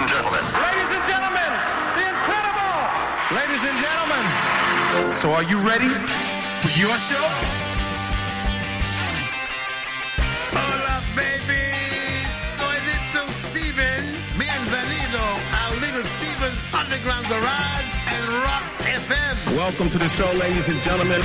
and gentlemen. Ladies and gentlemen, the incredible! Ladies and gentlemen, so are you ready? For your show? Hola, baby. Soy Little Steven. Bienvenido a Little Steven's Underground Garage and Rock FM. Welcome to the show, ladies and gentlemen.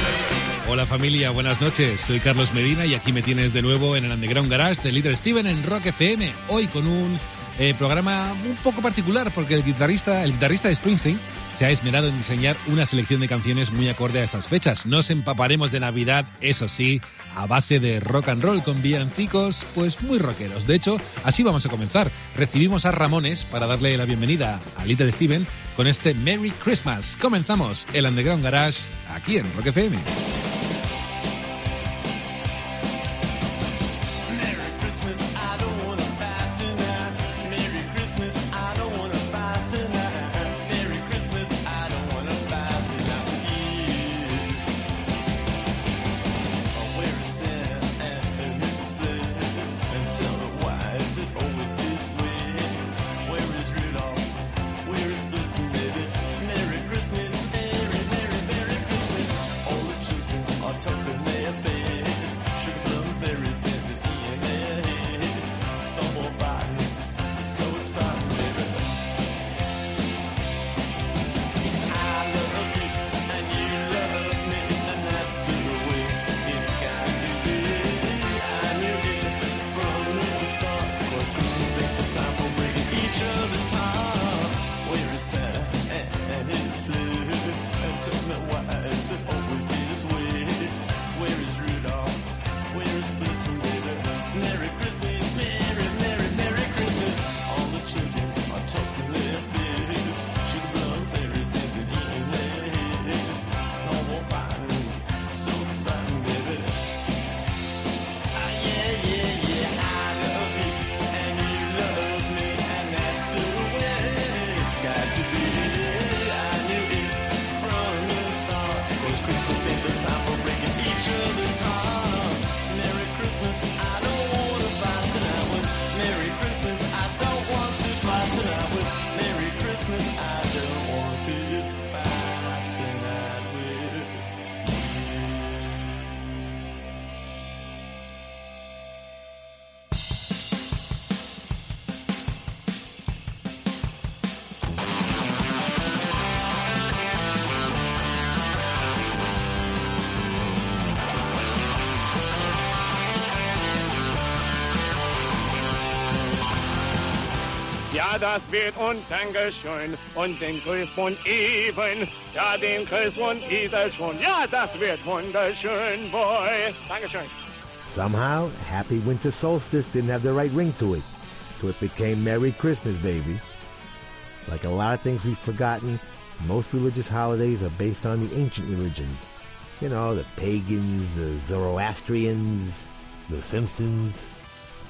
Hola familia, buenas noches. Soy Carlos Medina y aquí me tienes de nuevo en el Underground Garage de Little Steven en Rock FM. Hoy con un eh, programa un poco particular porque el guitarrista, el guitarrista de Springsteen se ha esmerado en diseñar una selección de canciones muy acorde a estas fechas. Nos empaparemos de Navidad, eso sí, a base de rock and roll con villancicos, pues muy rockeros. De hecho, así vamos a comenzar. Recibimos a Ramones para darle la bienvenida a Little Steven con este Merry Christmas. Comenzamos el Underground Garage aquí en Rock FM. Das wird und Dankeschön und den Grüßbund even. Ja, den wieder schon. Ja, das wird wunderschön, boy. Dankeschön. Somehow, Happy Winter Solstice didn't have the right ring to it, so it became Merry Christmas, baby. Like a lot of things we've forgotten, most religious holidays are based on the ancient religions. You know, the pagans, the Zoroastrians, the Simpsons.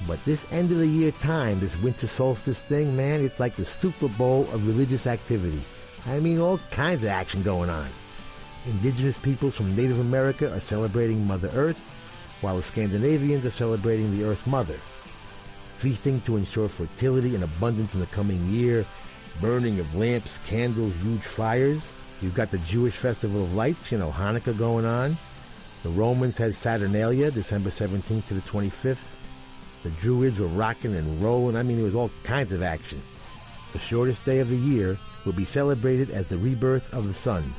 But this end of the year time, this winter solstice thing, man, it's like the Super Bowl of religious activity. I mean, all kinds of action going on. Indigenous peoples from Native America are celebrating Mother Earth, while the Scandinavians are celebrating the Earth Mother. Feasting to ensure fertility and abundance in the coming year, burning of lamps, candles, huge fires. You've got the Jewish Festival of Lights, you know, Hanukkah going on. The Romans had Saturnalia, December 17th to the 25th. The Druids were rocking and rolling. I mean, there was all kinds of action. The shortest day of the year will be celebrated as the rebirth of the sun.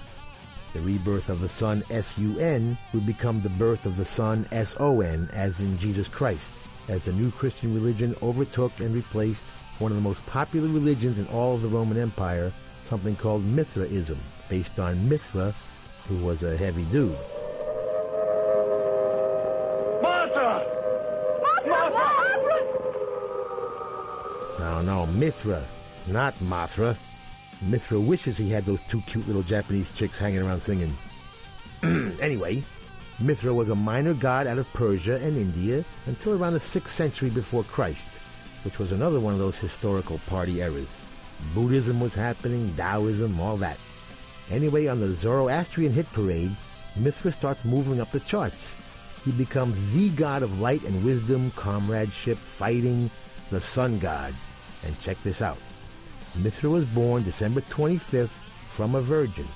The rebirth of the sun, S-U-N, will become the birth of the sun, S-O-N, as in Jesus Christ, as the new Christian religion overtook and replaced one of the most popular religions in all of the Roman Empire, something called Mithraism, based on Mithra, who was a heavy dude. No, Mithra, not Mothra. Mithra wishes he had those two cute little Japanese chicks hanging around singing. anyway, Mithra was a minor god out of Persia and India until around the 6th century before Christ, which was another one of those historical party eras. Buddhism was happening, Taoism, all that. Anyway, on the Zoroastrian hit parade, Mithra starts moving up the charts. He becomes the god of light and wisdom, comradeship, fighting, the sun god. And check this out. Mithra was born December 25th from a virgin.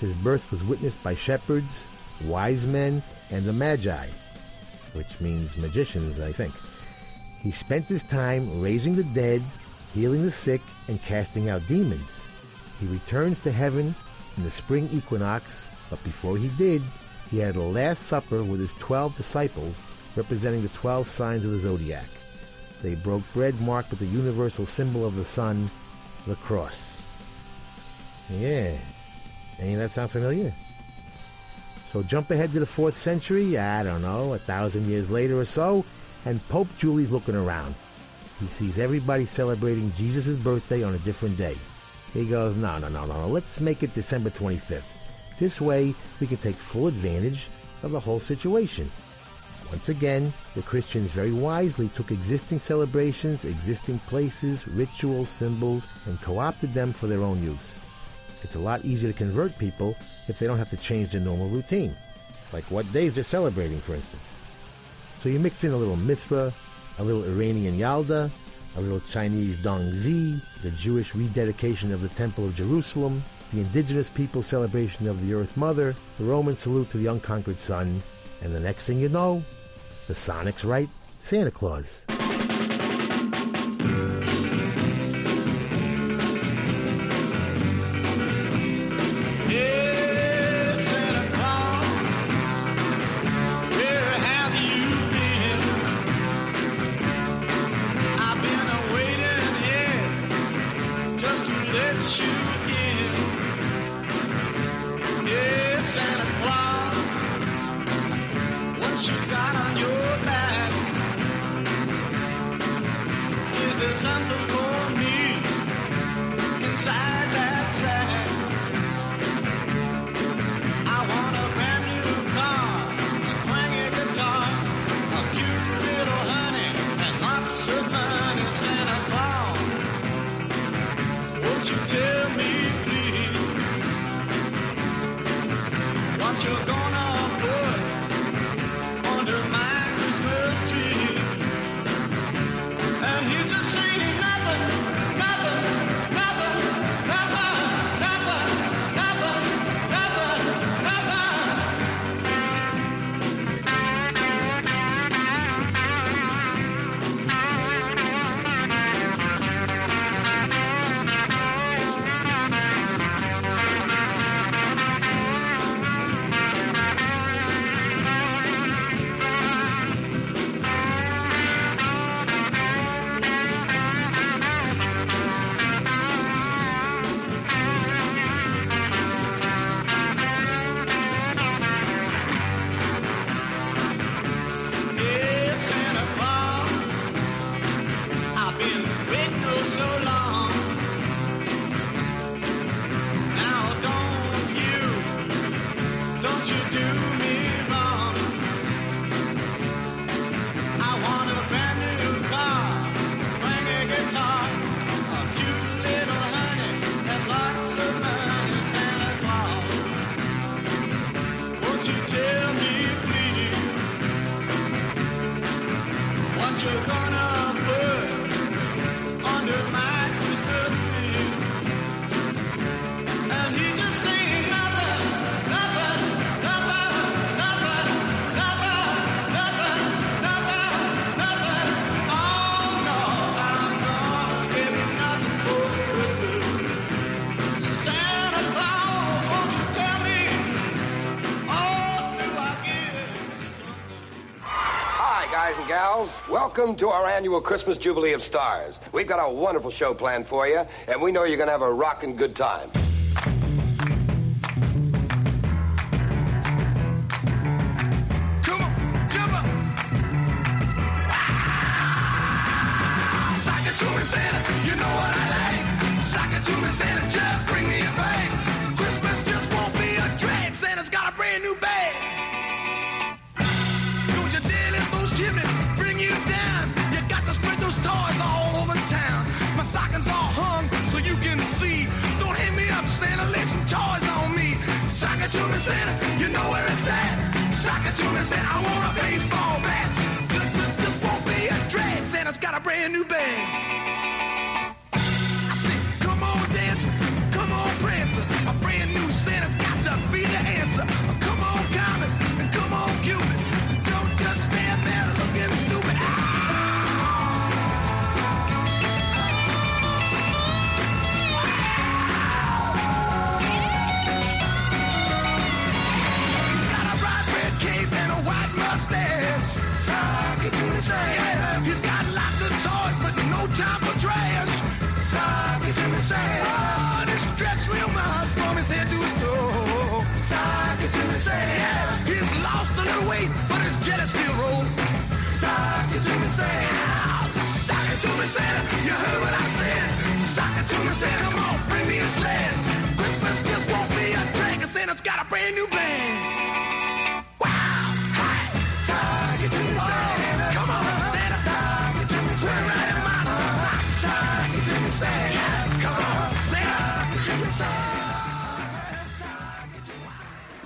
His birth was witnessed by shepherds, wise men, and the Magi, which means magicians, I think. He spent his time raising the dead, healing the sick, and casting out demons. He returns to heaven in the spring equinox, but before he did, he had a last supper with his twelve disciples, representing the twelve signs of the zodiac. They broke bread marked with the universal symbol of the sun, the cross. Yeah. Any of that sound familiar? So jump ahead to the 4th century, I don't know, a thousand years later or so, and Pope Julius looking around. He sees everybody celebrating Jesus' birthday on a different day. He goes, no, no, no, no, let's make it December 25th. This way, we can take full advantage of the whole situation. Once again, the Christians very wisely took existing celebrations, existing places, rituals, symbols, and co-opted them for their own use. It's a lot easier to convert people if they don't have to change their normal routine, like what days they're celebrating, for instance. So you mix in a little Mithra, a little Iranian Yalda, a little Chinese Dongzhi, the Jewish rededication of the Temple of Jerusalem, the indigenous people's celebration of the Earth Mother, the Roman salute to the unconquered sun, and the next thing you know, the Sonics write Santa Claus. You're gonna Welcome to our annual Christmas Jubilee of Stars. We've got a wonderful show planned for you, and we know you're going to have a rocking good time.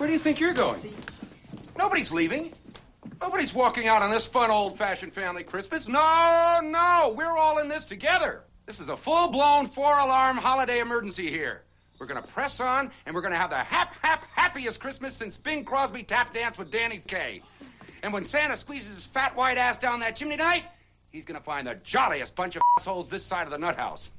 Where do you think you're going? Nobody's leaving. Nobody's walking out on this fun old fashioned family Christmas. No, no, we're all in this together. This is a full blown four alarm holiday emergency here. We're gonna press on and we're gonna have the hap, hap, happiest Christmas since Bing Crosby tap danced with Danny Kaye. And when Santa squeezes his fat white ass down that chimney tonight, he's gonna find the jolliest bunch of assholes this side of the nut house.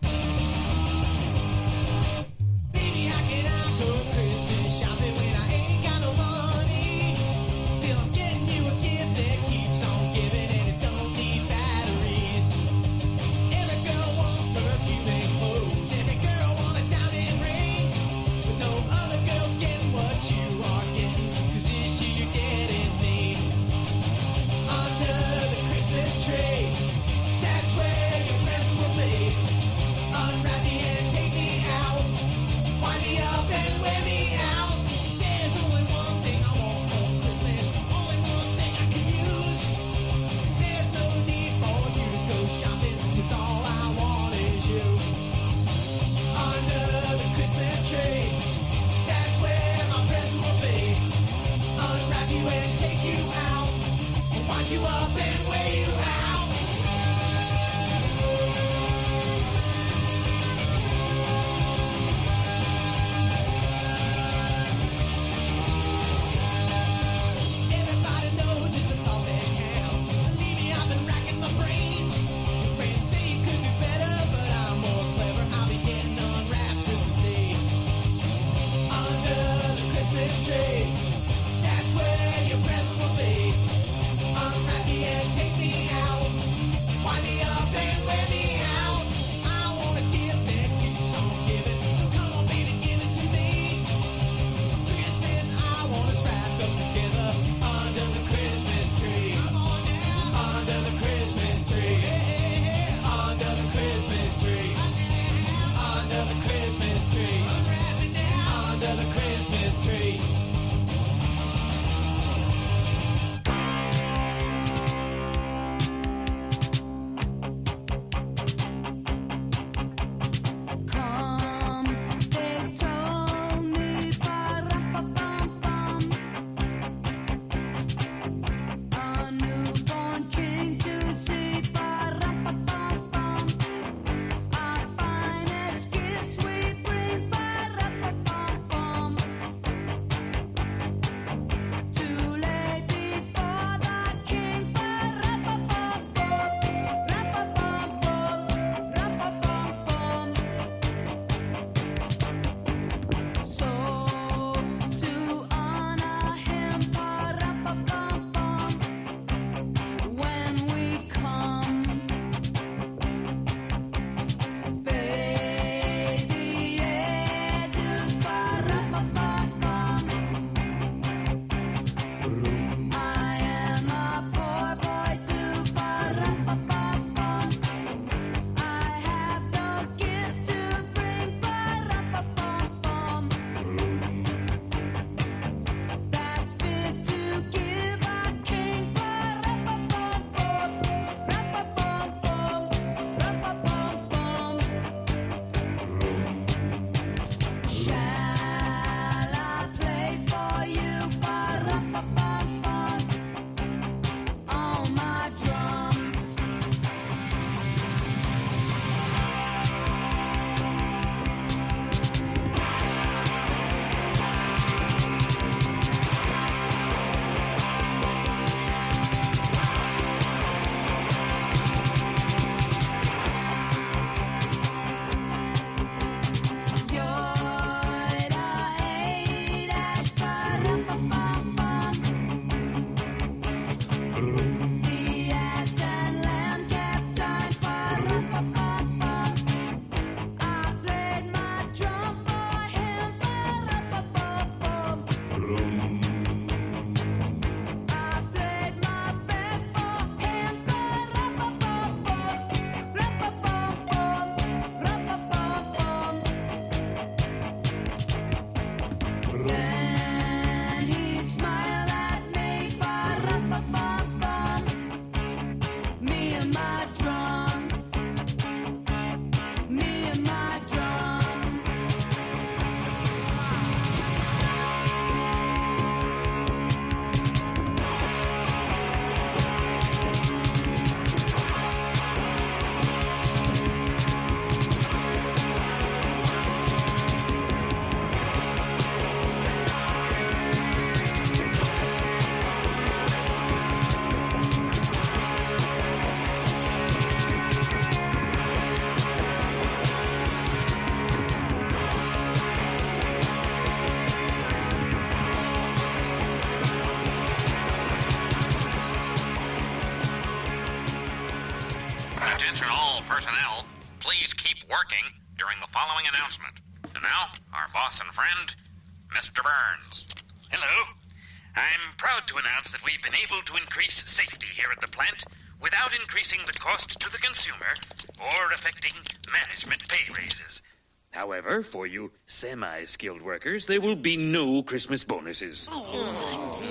For you semi skilled workers, there will be no Christmas bonuses. Oh,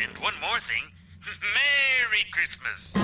and one more thing Merry Christmas!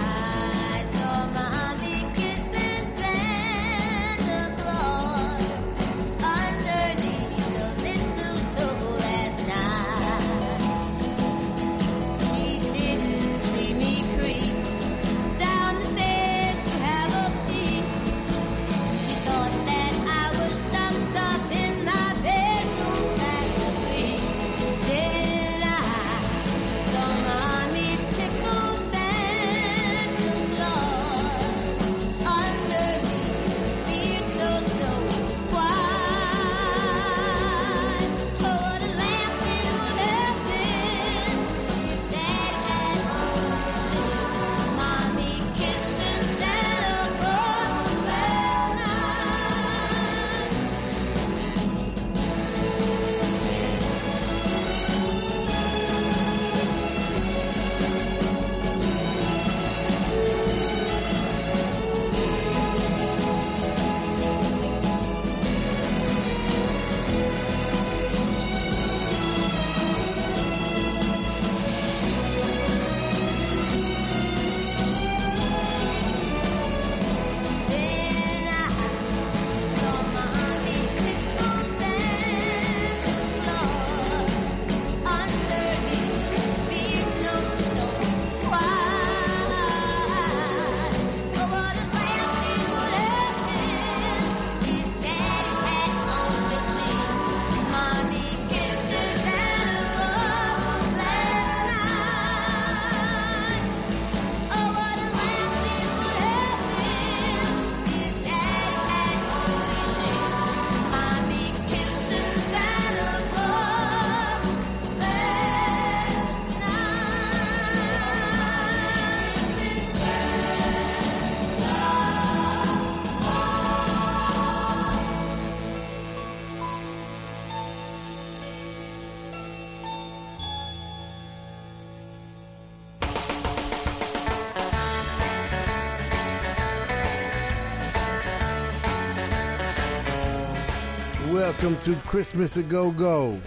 Welcome to Christmas a Go Go.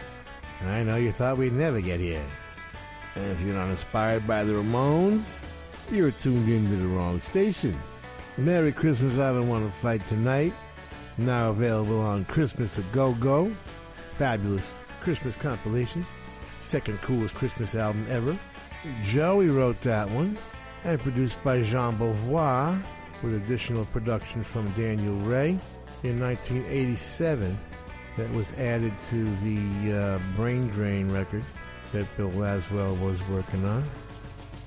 I know you thought we'd never get here. And if you're not inspired by the Ramones, you're tuned into the wrong station. Merry Christmas, I Don't Want to Fight Tonight. Now available on Christmas a Go Go. Fabulous Christmas compilation. Second coolest Christmas album ever. Joey wrote that one. And produced by Jean Beauvoir with additional production from Daniel Rey in 1987 that was added to the uh, Brain Drain record that Bill Laswell was working on.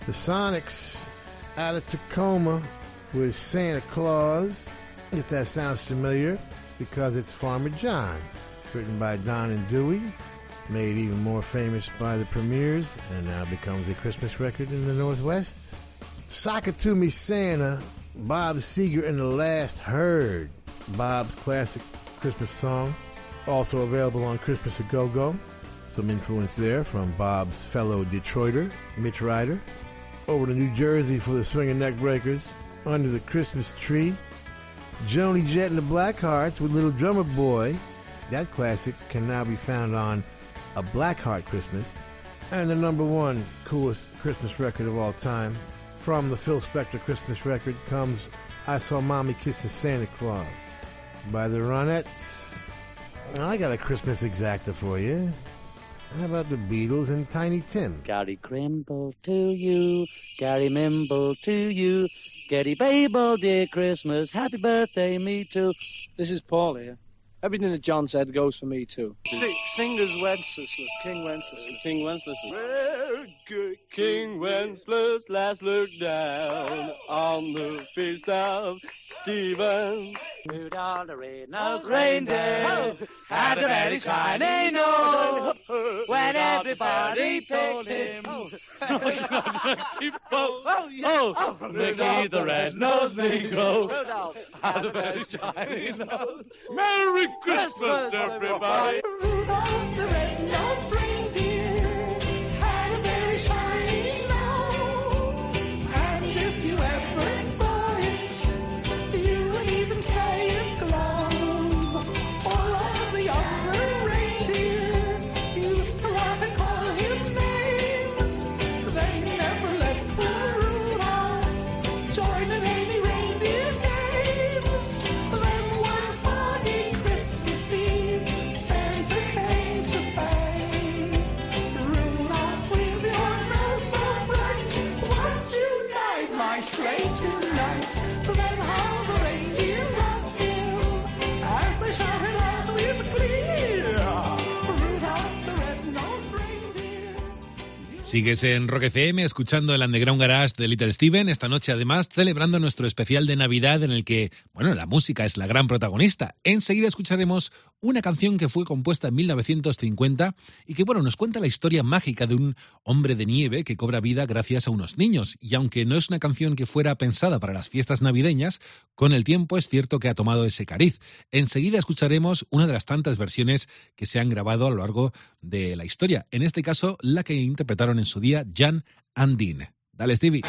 The Sonics out of Tacoma with Santa Claus. If that sounds familiar, it's because it's Farmer John, written by Don and Dewey, made even more famous by the Premiers, and now becomes a Christmas record in the Northwest. Me Santa, Bob Seger and the Last Herd, Bob's classic Christmas song. Also available on Christmas a Go Go. Some influence there from Bob's fellow Detroiter, Mitch Ryder. Over to New Jersey for the Swinging Neck Breakers. Under the Christmas Tree. Joan Jett and the Blackhearts with Little Drummer Boy. That classic can now be found on A Blackheart Christmas. And the number one coolest Christmas record of all time from the Phil Spector Christmas record comes I Saw Mommy Kissing Santa Claus by the Ronettes. I got a Christmas exacta for you. How about the Beatles and Tiny Tim? Gary Grimble to you, Gary Mimble to you, Getty Babel, dear Christmas, happy birthday, me too. This is Paul here. Everything that John said goes for me too. Sing, singers Wenceslas, King Wenceslas. Uh, King Wenceslas. Well, good King Wenceslas last looked down on the feast of Stephen. Rudolph the red-nosed oh, reindeer had a very shiny nose. When everybody told him, oh. oh, Keep oh, oh, oh, Mickey the red-nosed Negro Rudolph had a very shiny nose. Merry Christmas, everybody. Sigues en Rock FM escuchando el Underground Garage de Little Steven, esta noche además celebrando nuestro especial de Navidad en el que, bueno, la música es la gran protagonista. Enseguida escucharemos una canción que fue compuesta en 1950 y que, bueno, nos cuenta la historia mágica de un hombre de nieve que cobra vida gracias a unos niños. Y aunque no es una canción que fuera pensada para las fiestas navideñas, con el tiempo es cierto que ha tomado ese cariz. Enseguida escucharemos una de las tantas versiones que se han grabado a lo largo de la historia. En este caso, la que interpretaron en su día Jan and Dean. Dale, Stevie.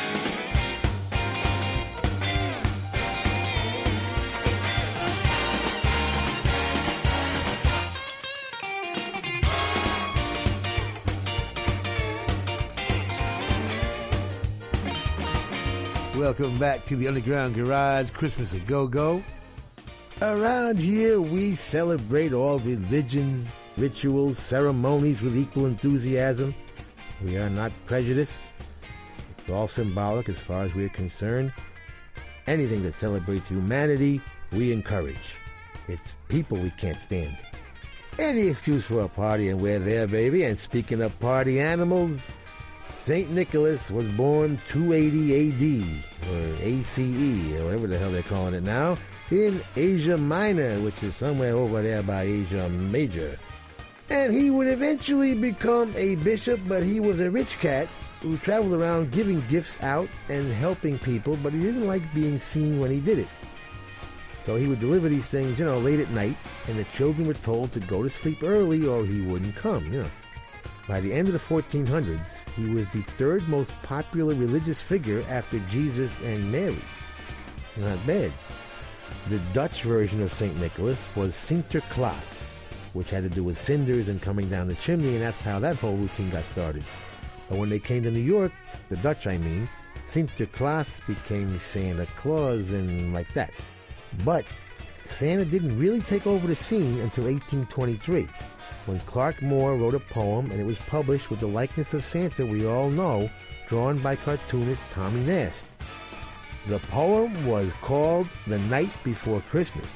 Welcome back to the Underground Garage Christmas a Go Go. Around here, we celebrate all religions, rituals, ceremonies with equal enthusiasm. We are not prejudiced. It's all symbolic as far as we're concerned. Anything that celebrates humanity, we encourage. It's people we can't stand. Any excuse for a party, and we're there, baby. And speaking of party animals, St. Nicholas was born 280 AD, or ACE, or whatever the hell they're calling it now, in Asia Minor, which is somewhere over there by Asia Major. And he would eventually become a bishop, but he was a rich cat who traveled around giving gifts out and helping people, but he didn't like being seen when he did it. So he would deliver these things, you know, late at night, and the children were told to go to sleep early or he wouldn't come, you know. By the end of the 1400s, he was the third most popular religious figure after Jesus and Mary. Not bad. The Dutch version of St. Nicholas was Sinterklaas, which had to do with cinders and coming down the chimney, and that's how that whole routine got started. But when they came to New York, the Dutch I mean, Sinterklaas became Santa Claus and like that. But Santa didn't really take over the scene until 1823, when Clark Moore wrote a poem and it was published with the likeness of Santa we all know, drawn by cartoonist Tommy Nast. The poem was called The Night Before Christmas,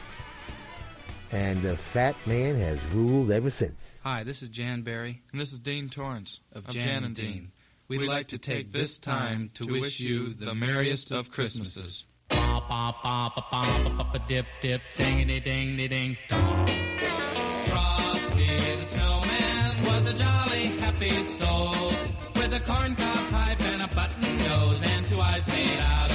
and the fat man has ruled ever since. Hi, this is Jan Berry. And this is Dean Torrance of, Jan, and Dean. We'd like to take this time to wish you the merriest of Christmases. Dip, dip, dingity, ding, ding, dong. Frosty the snowman was a jolly, happy soul with a corncob pipe and a button nose and two eyes made out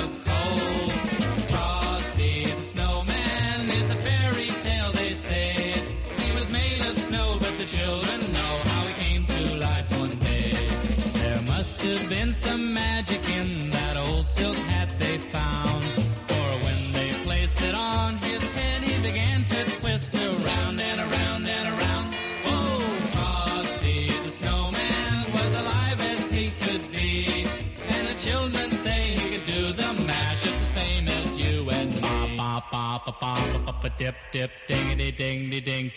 must have been some magic in that old silk hat they found. For when they placed it on his head, he began to twist around and around and around. Oh, Frosty the snowman was alive as he could be. And the children say he could do the mash just the same as you and me. Ba ba ba ba ba ba dip dip dingity ding ding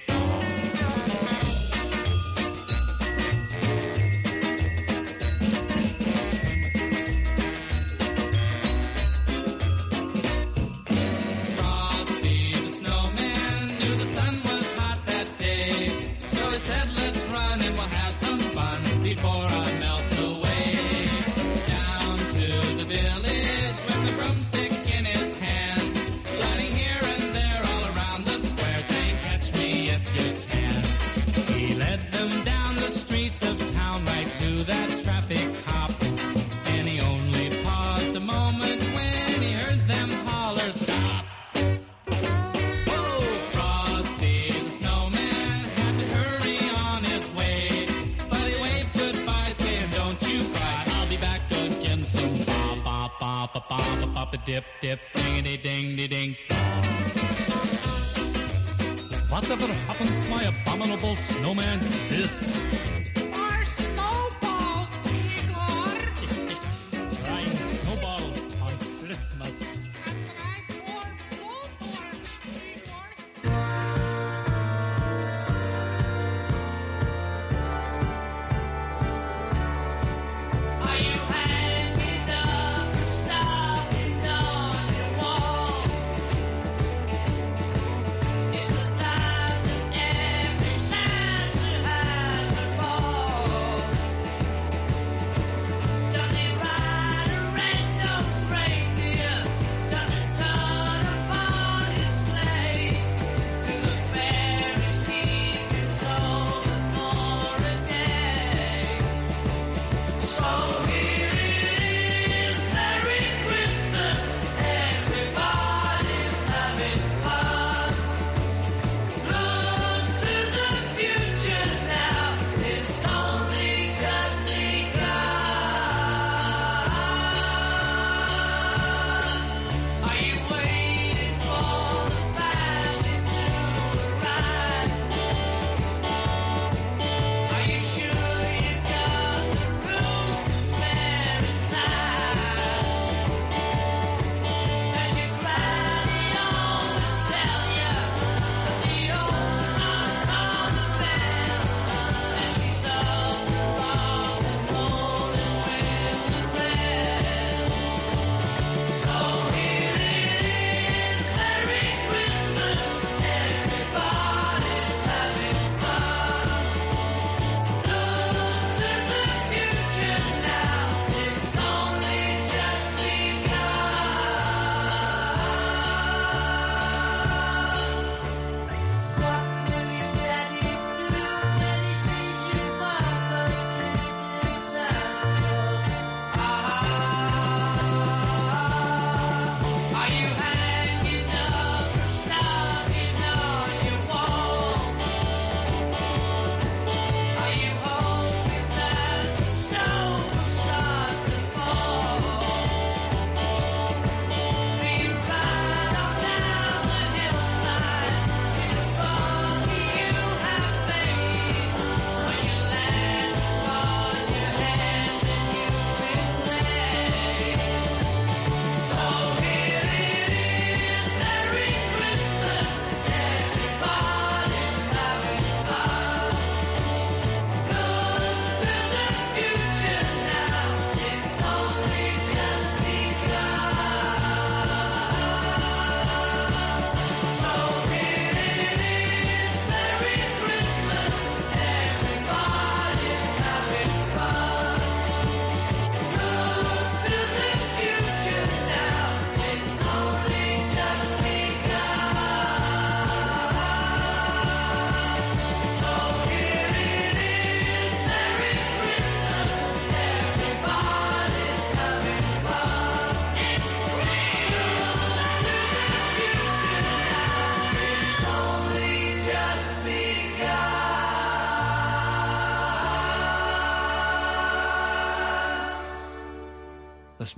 dip, dip, dingity, ding, ding, ding. Whatever happened to my abominable snowman? This.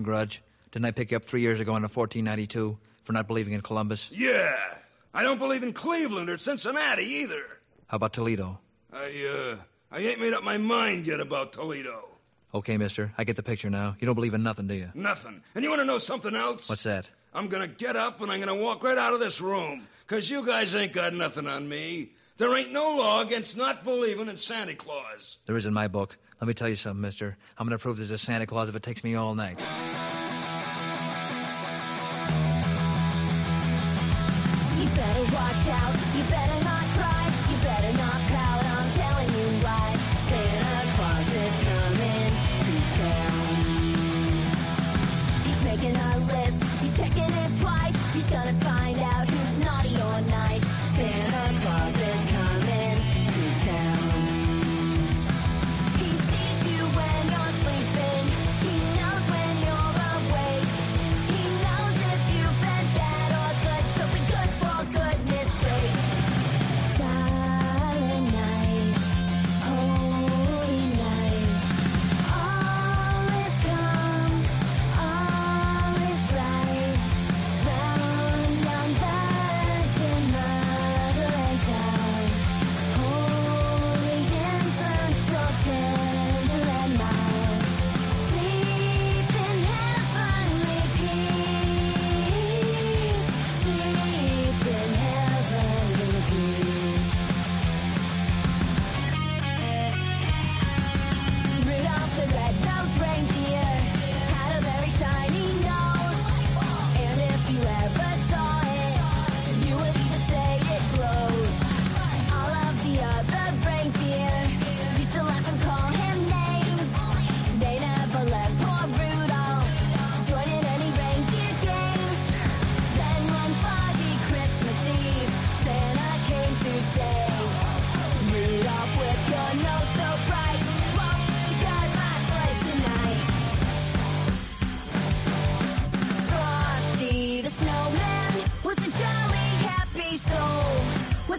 Grudge? Didn't I pick you up three years ago in 1492 for not believing in Columbus? Yeah. I don't believe in Cleveland or Cincinnati either. How about Toledo? I, uh, I ain't made up my mind yet about Toledo. Okay, mister. I get the picture now. You don't believe in nothing, do you? Nothing. And you want to know something else? What's that? I'm going to get up and I'm going to walk right out of this room. Because you guys ain't got nothing on me. There ain't no law against not believing in Santa Claus. There is in my book. Let me tell you something, mister. I'm going to prove there's a Santa Claus if it takes me all night. You better watch out. You better not.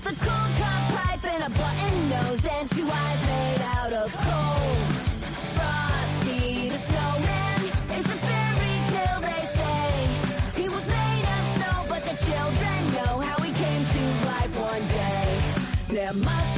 With a corncob pipe and a button nose and two eyes made out of coal. Frosty the snowman is a fairy tale they say. He was made of snow, but the children know how he came to life one day. There must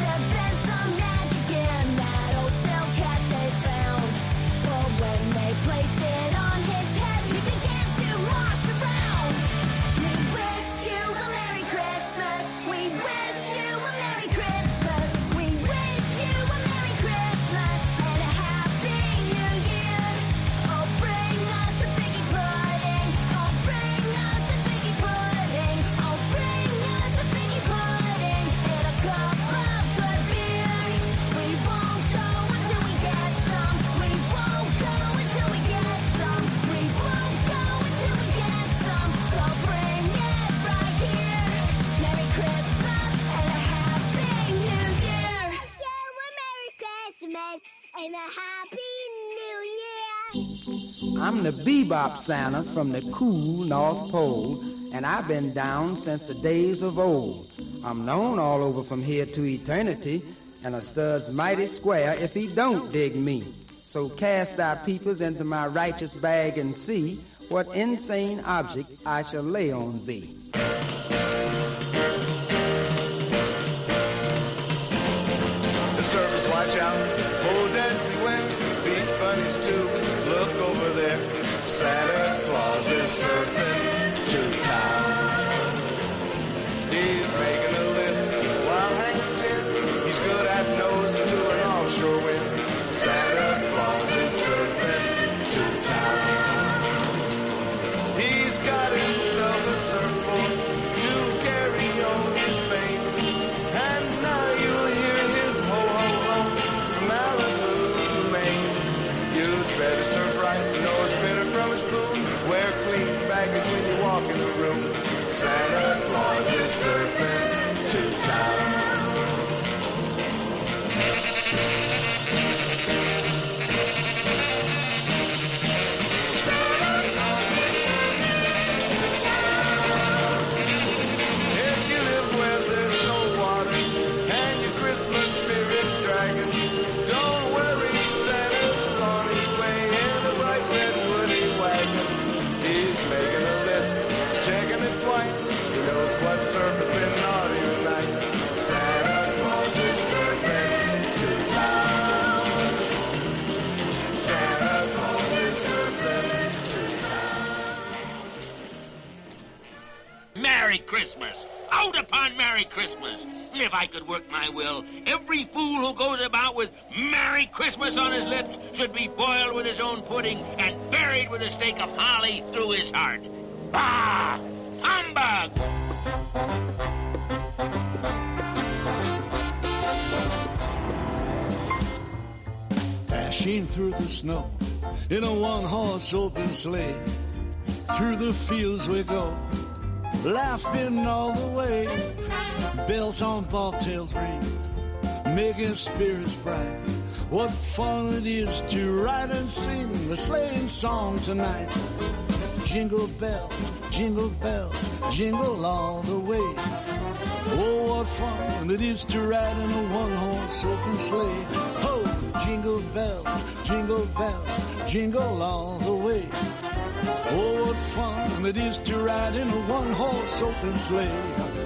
I'm the bebop Santa from the cool North Pole, and I've been down since the days of old. I'm known all over from here to eternity, and a stud's mighty square if he don't dig me. So cast thy peepers into my righteous bag and see what insane object I shall lay on thee. The surfers watch out. If I could work my will, every fool who goes about with Merry Christmas on his lips should be boiled with his own pudding and buried with a stake of holly through his heart. Bah! Humbug! Dashing through the snow in a one-horse open sleigh. Through the fields we go, laughing all the way. Bells on bobtails ring, making spirits bright. What fun it is to ride and sing the sleighing song tonight. Jingle bells, jingle bells, jingle all the way. Oh, what fun it is to ride in a one-horse open sleigh. Ho, jingle bells, jingle bells, jingle all the way. Oh, what fun it is to ride in a one-horse open sleigh.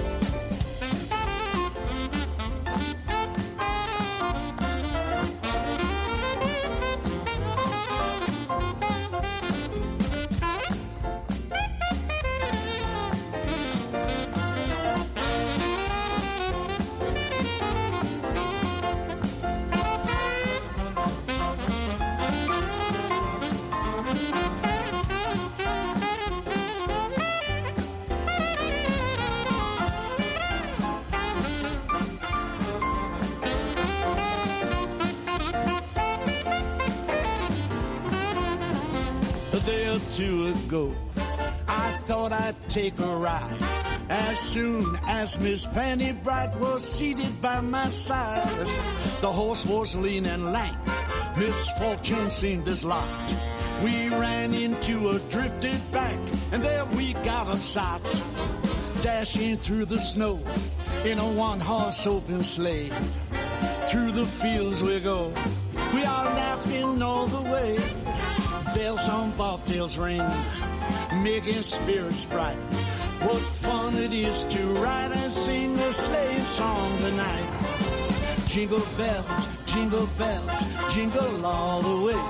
Take a ride. As soon as Miss Penny Bright was seated by my side, the horse was lean and lank. Misfortune seemed as locked. We ran into a drifted bank, and there we got upside. Dashing through the snow in a one horse open sleigh. Through the fields we go, we are laughing all the way. Bells on bobtails ring, making spirits bright. What fun it is to ride and sing a sleigh song tonight. Jingle bells, jingle bells, jingle all the way.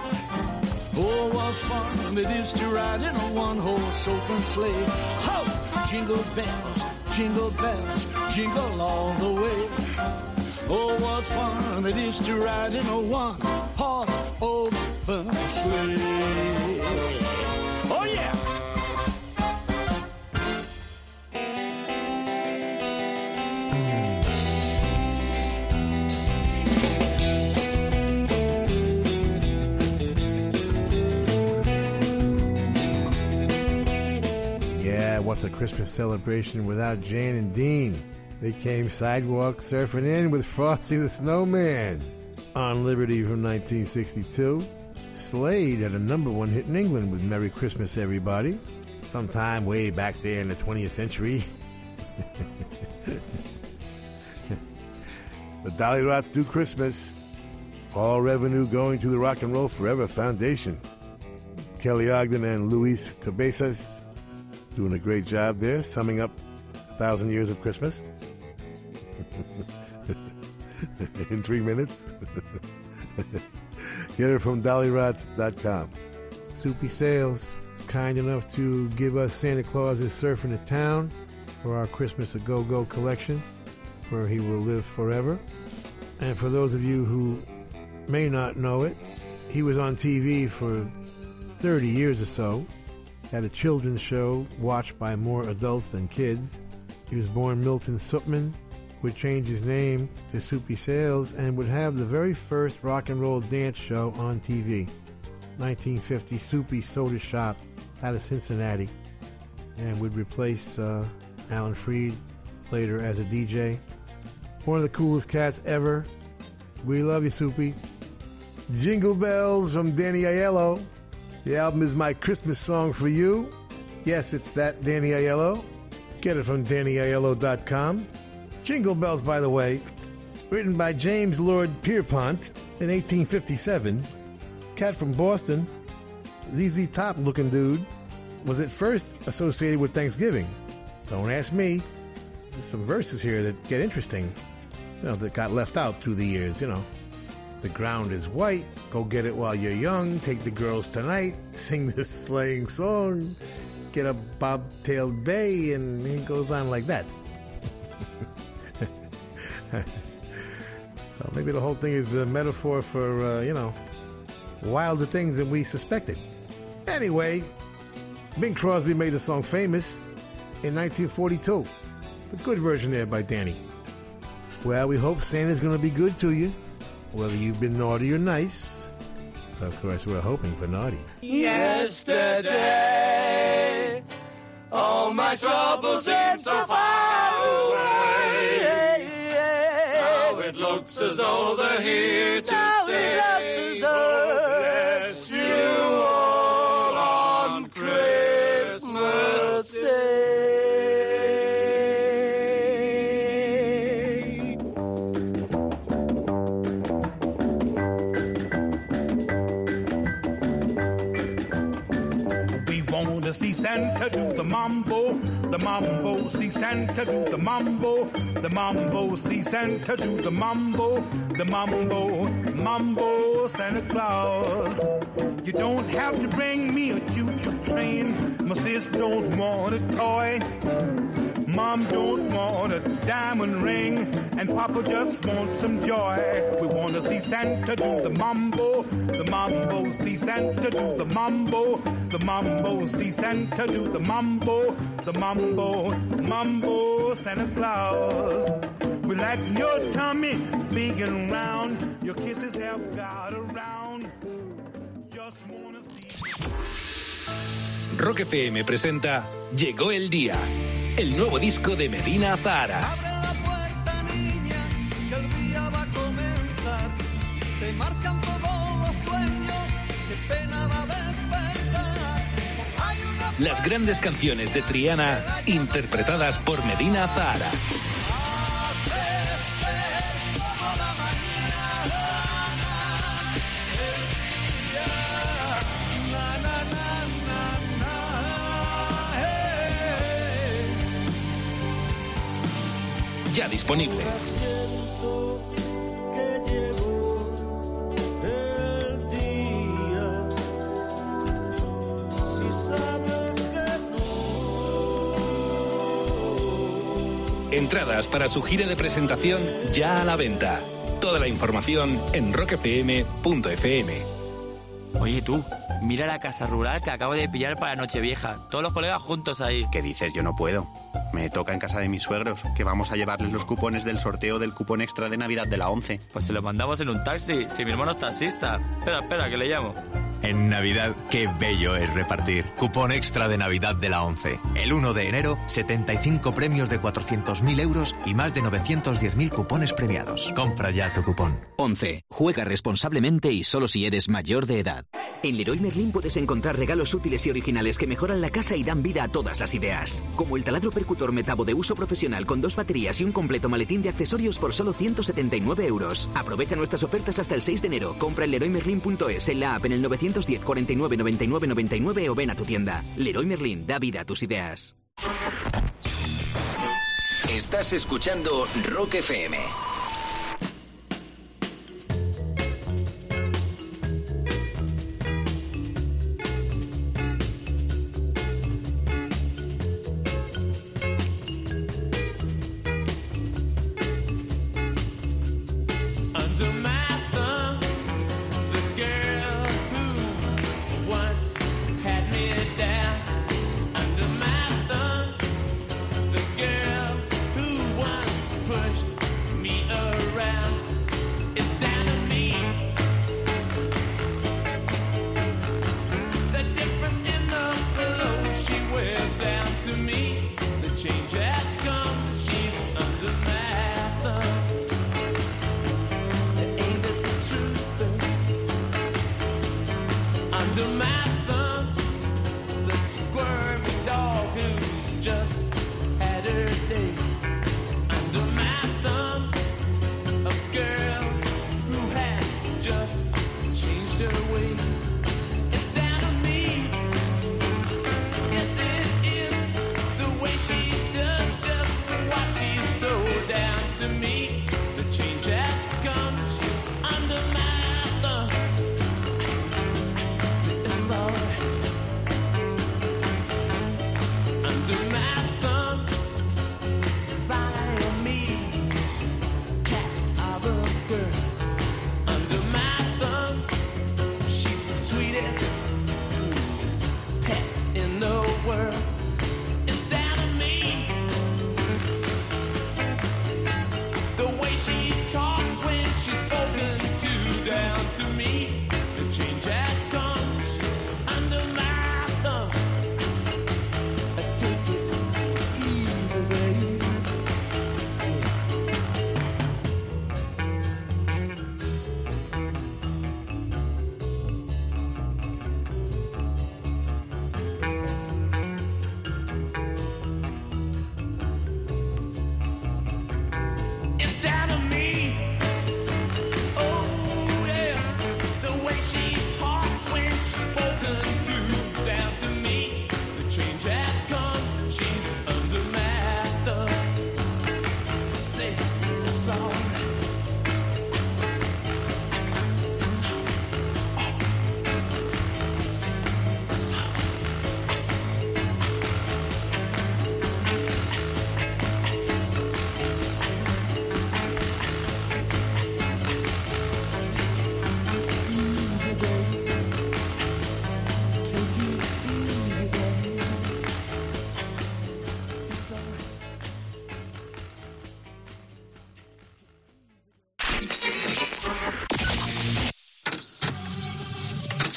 Oh, what fun it is to ride in a one-horse open sleigh. Ho! Jingle bells, jingle bells, jingle all the way. Oh, what fun it is to ride in a one-horse open sleigh. What's a Christmas celebration without Jan and Dean? They came sidewalk surfing in with Frosty the Snowman. On Liberty from 1962, Slade had a number one hit in England with Merry Christmas Everybody, sometime way back there in the 20th century. the Dollyrots do Christmas. All revenue going to the Rock and Roll Forever Foundation. Kelly Ogden and Luis Cabezas doing a great job there, summing up a thousand years of Christmas in three minutes. Get it from dollyrots.com. Soupy Sales, kind enough to give us Santa Claus Claus's Surfing the Town for our Christmas A Go Go collection, where he will live forever. And for those of you who may not know it, he was on TV for 30 years or so had a children's show watched by more adults than kids. He was born Milton Supman, would change his name to Soupy Sales, and would have the very first rock and roll dance show on TV. 1950 Soupy Soda Shop out of Cincinnati, and would replace uh, Alan Freed later as a DJ. One of the coolest cats ever. We love you, Soupy. Jingle Bells from Danny Aiello. The album is my Christmas song for you. Yes, it's that Danny Aiello. Get it from DannyAiello.com. Jingle Bells, by the way, written by James Lord Pierpont in 1857. Cat from Boston, ZZ Top looking dude, was at first associated with Thanksgiving. Don't ask me. There's some verses here that get interesting. You know, that got left out through the years, you know. The ground is white. Go get it while you're young. Take the girls tonight. Sing this sleighing song. Get a bobtailed bay, and it goes on like that. so maybe the whole thing is a metaphor for, uh, you know, wilder things than we suspected. Anyway, Bing Crosby made the song famous in 1942. A good version there by Danny. Well, we hope Santa's going to be good to you whether you've been naughty or nice. Of course, we're hoping for naughty. Yesterday, all my troubles seem so far away. Now it looks as though they're here to Santa do the mambo, the mambo, see Santa do the mambo, the mambo, mambo, Santa Claus. You don't have to bring me a choo-choo train, my sis don't want a toy. Mom don't want a diamond ring, and Papa just wants some joy. We want to see Santa do the mambo, the mambo, see Santa do the mambo, the mambo, see Santa do the mambo, the mambo, mambo, Santa Claus. We like your tummy big and round, your kisses have got around. Just wanna see. Rock FM presenta Llegó el día, el nuevo disco de Medina Zahara. que el día va a comenzar. Se marchan todos los sueños, qué pena va a despertar. Hay una Las grandes canciones de Triana interpretadas por Medina Zahara. Sabe que Entradas para su gira de presentación ya a la venta. Toda la información en rockfm.fm. Oye tú, mira la casa rural que acabo de pillar para Nochevieja. Todos los colegas juntos ahí. ¿Qué dices? Yo no puedo. Me toca en casa de mis suegros, que vamos a llevarles los cupones del sorteo del cupón extra de Navidad de la 11. Pues se los mandamos en un taxi, si mi hermano es taxista. Espera, espera, que le llamo. En Navidad, qué bello es repartir. Cupón extra de Navidad de la 11. El 1 de enero, 75 premios de 400.000 euros y más de 910.000 cupones premiados. Compra ya tu cupón. 11. Juega responsablemente y solo si eres mayor de edad. En Leroy Merlin puedes encontrar regalos útiles y originales que mejoran la casa y dan vida a todas las ideas. Como el taladro percutor Metabo de uso profesional con dos baterías y un completo maletín de accesorios por solo 179 euros. Aprovecha nuestras ofertas hasta el 6 de enero. Compra en leroymerlin.es, en la app en el 910 49 99 99 o ven a tu tienda. Leroy Merlin, da vida a tus ideas. Estás escuchando Rock FM.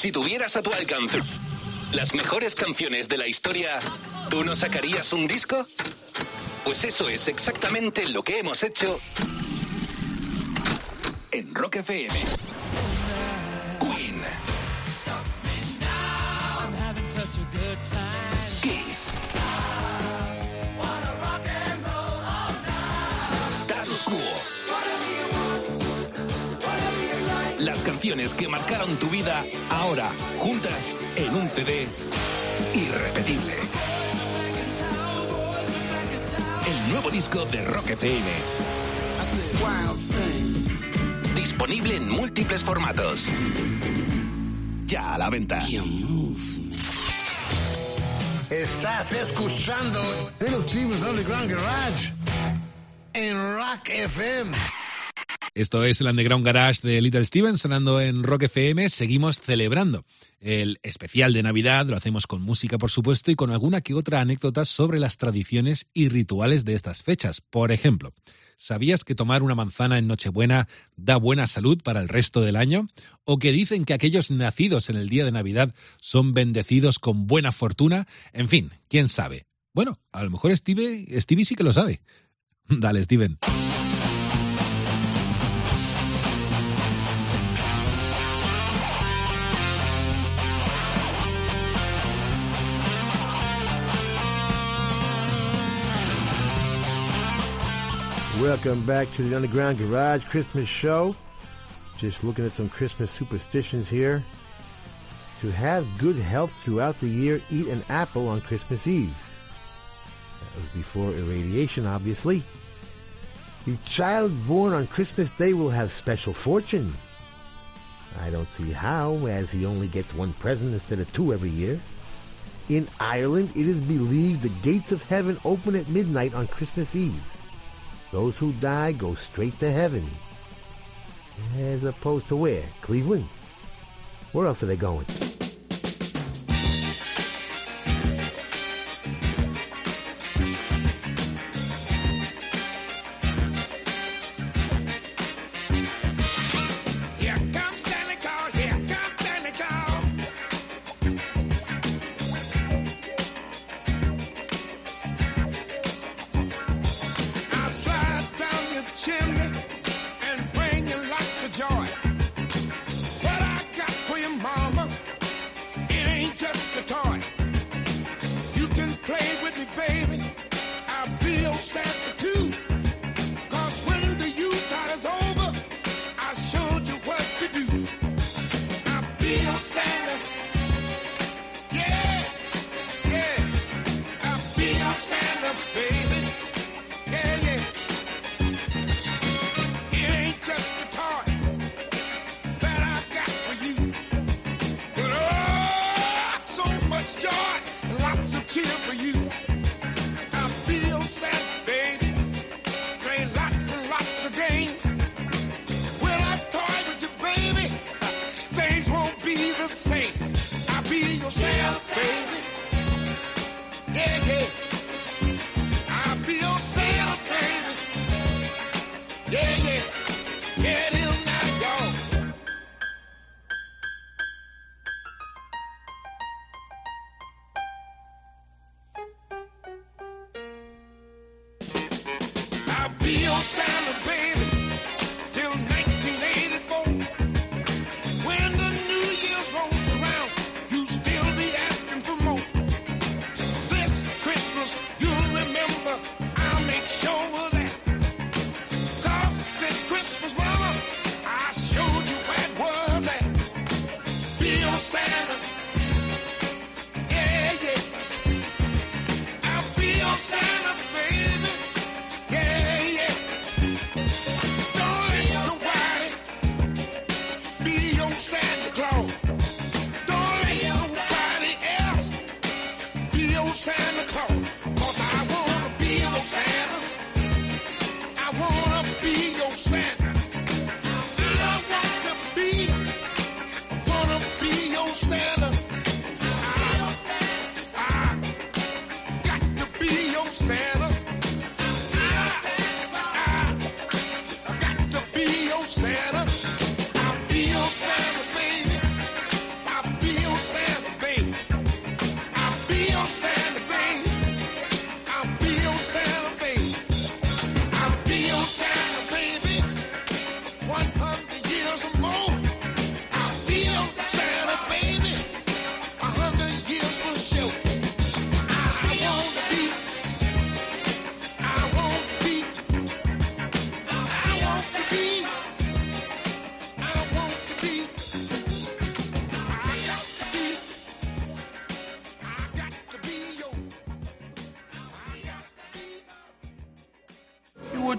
Si tuvieras a tu alcance las mejores canciones de la historia, ¿tú no sacarías un disco? Pues eso es exactamente lo que hemos hecho en Rock FM. Canciones que marcaron tu vida ahora, juntas en un CD irrepetible. El nuevo disco de Rock FM. Disponible en múltiples formatos. Ya a la venta. Estás escuchando Little Steven's Underground Garage en Rock FM. Esto es el Underground Garage de Little Steven sonando en Rock FM. Seguimos celebrando el especial de Navidad. Lo hacemos con música, por supuesto, y con alguna que otra anécdota sobre las tradiciones y rituales de estas fechas. Por ejemplo, ¿sabías que tomar una manzana en Nochebuena da buena salud para el resto del año? ¿O que dicen que aquellos nacidos en el día de Navidad son bendecidos con buena fortuna? En fin, quién sabe. Bueno, a lo mejor Stevie, Stevie sí que lo sabe. Dale, Steven. Welcome back to the Underground Garage Christmas Show. Just looking at some Christmas superstitions here. To have good health throughout the year, eat an apple on Christmas Eve. That was before irradiation, obviously. The child born on Christmas Day will have special fortune. I don't see how, as he only gets one present instead of two every year. In Ireland, it is believed the gates of heaven open at midnight on Christmas Eve. Those who die go straight to heaven. As opposed to where? Cleveland? Where else are they going?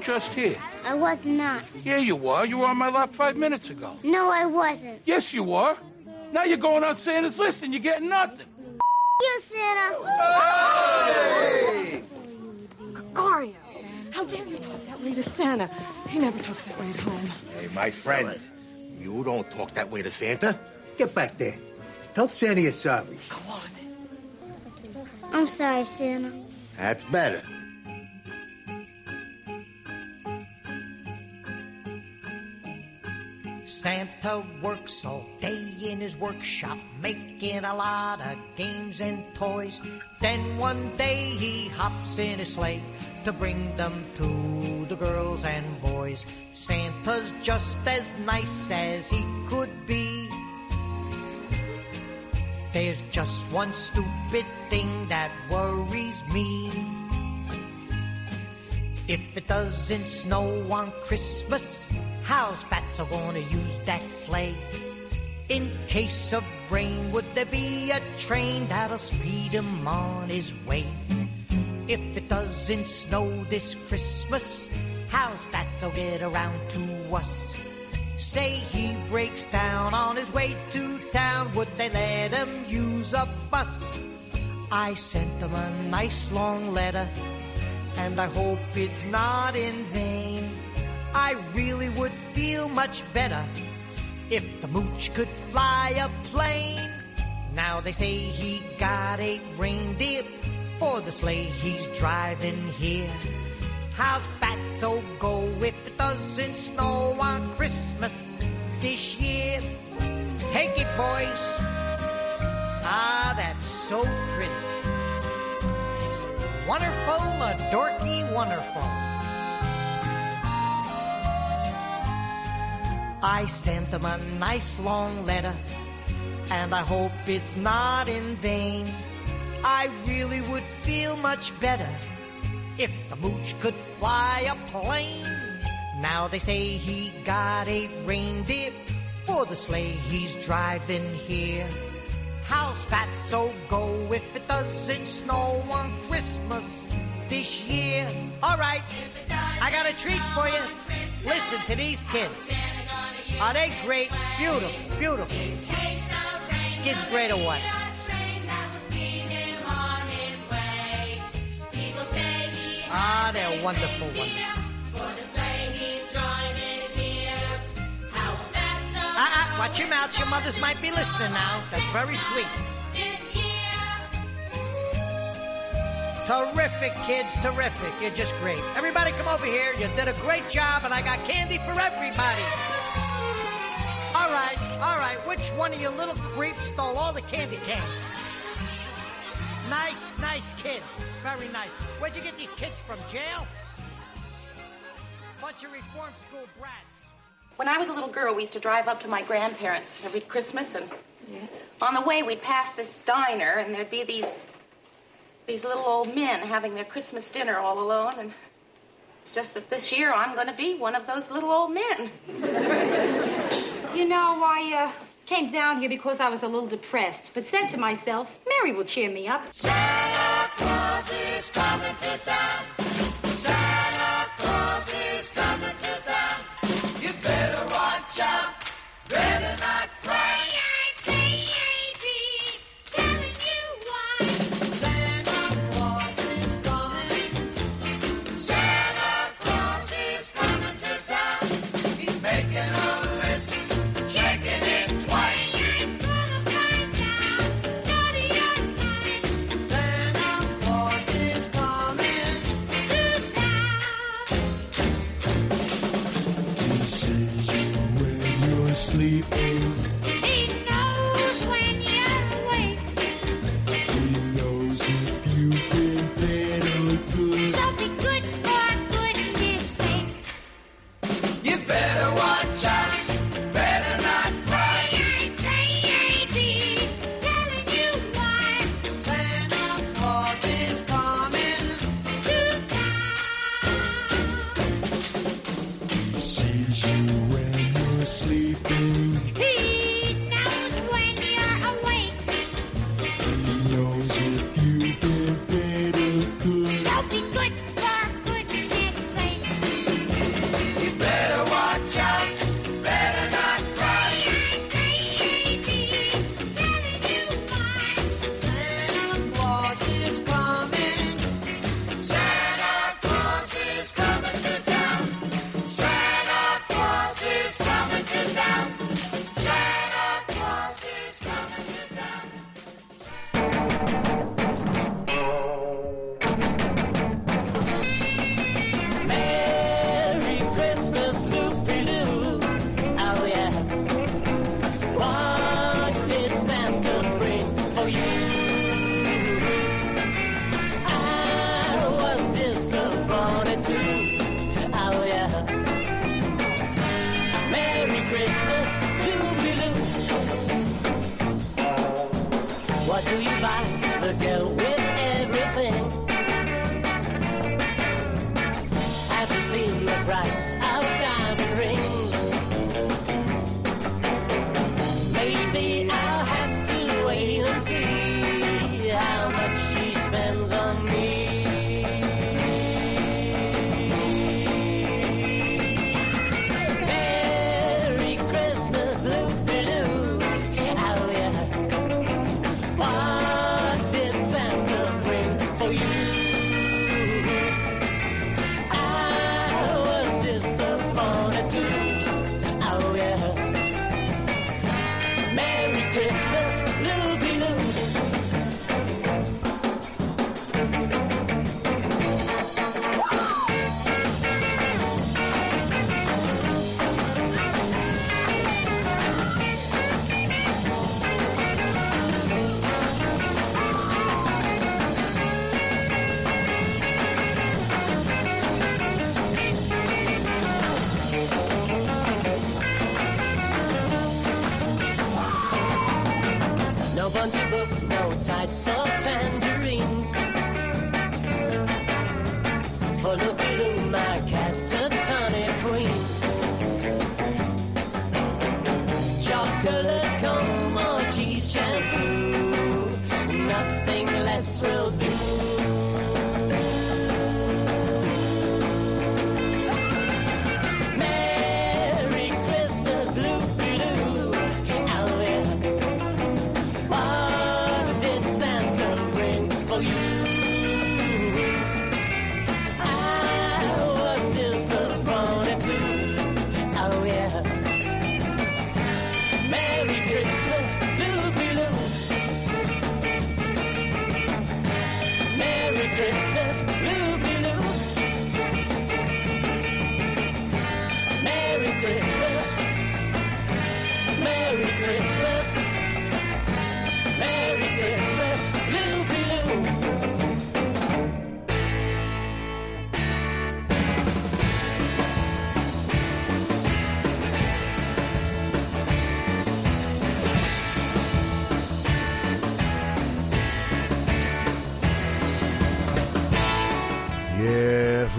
Just here? I was not. Yeah, you were. You were on my lap five minutes ago. No, I wasn't. Yes, you were. Now you're going out Santa's list and you're getting nothing. You, Santa. Gregorio, how dare you talk that way to Santa? He never talks that way at home. Hey, my friend, you don't talk that way to Santa. Get back there. Tell Santa you're sorry. Go on. I'm sorry, Santa. That's better. Santa works all day in his workshop, making a lot of games and toys. Then one day he hops in his sleigh to bring them to the girls and boys. Santa's just as nice as he could be. There's just one stupid thing that worries me. If it doesn't snow on Christmas, how's Fatso gonna use that sleigh? In case of rain, would there be a train that'll speed him on his way? If it doesn't snow this Christmas, how's Fatso get around to us? Say he breaks down on his way to town, would they let him use a bus? I sent him a nice long letter, and I hope it's not in vain. I really would feel much better if the mooch could fly a plane. Now they say he got eight reindeer for the sleigh he's driving here. How's that so go if it doesn't snow on Christmas this year? Take it, boys. Ah, that's so pretty. Wonderful, a dorky wonderful. I sent them a nice long letter, and I hope it's not in vain. I really would feel much better if the mooch could fly a plane. Now they say he got a reindeer for the sleigh he's driving here. How's Fatso go if it doesn't snow on Christmas this year? All right, I got a treat for you. Listen to these kids. Are they great? Beautiful, beautiful. These kids great or what? Ah, they're wonderful, wonderful. Ah, ah, watch your mouth. Your mothers might be listening now. That's very sweet. Terrific, kids. Terrific. You're just great. Everybody come over here. You did a great job, and I got candy for everybody. All right, all right. Which one of you little creeps stole all the candy cans? Nice, nice kids. Very nice. Where'd you get these kids from? Jail? Bunch of reform school brats. When I was a little girl, we used to drive up to my grandparents every Christmas, and on the way we'd pass this diner, and there'd be these these little old men having their Christmas dinner all alone, and it's just that this year I'm going to be one of those little old men. You know, I uh, came down here because I was a little depressed, but said to myself, Mary will cheer me up. Santa Claus is coming to town.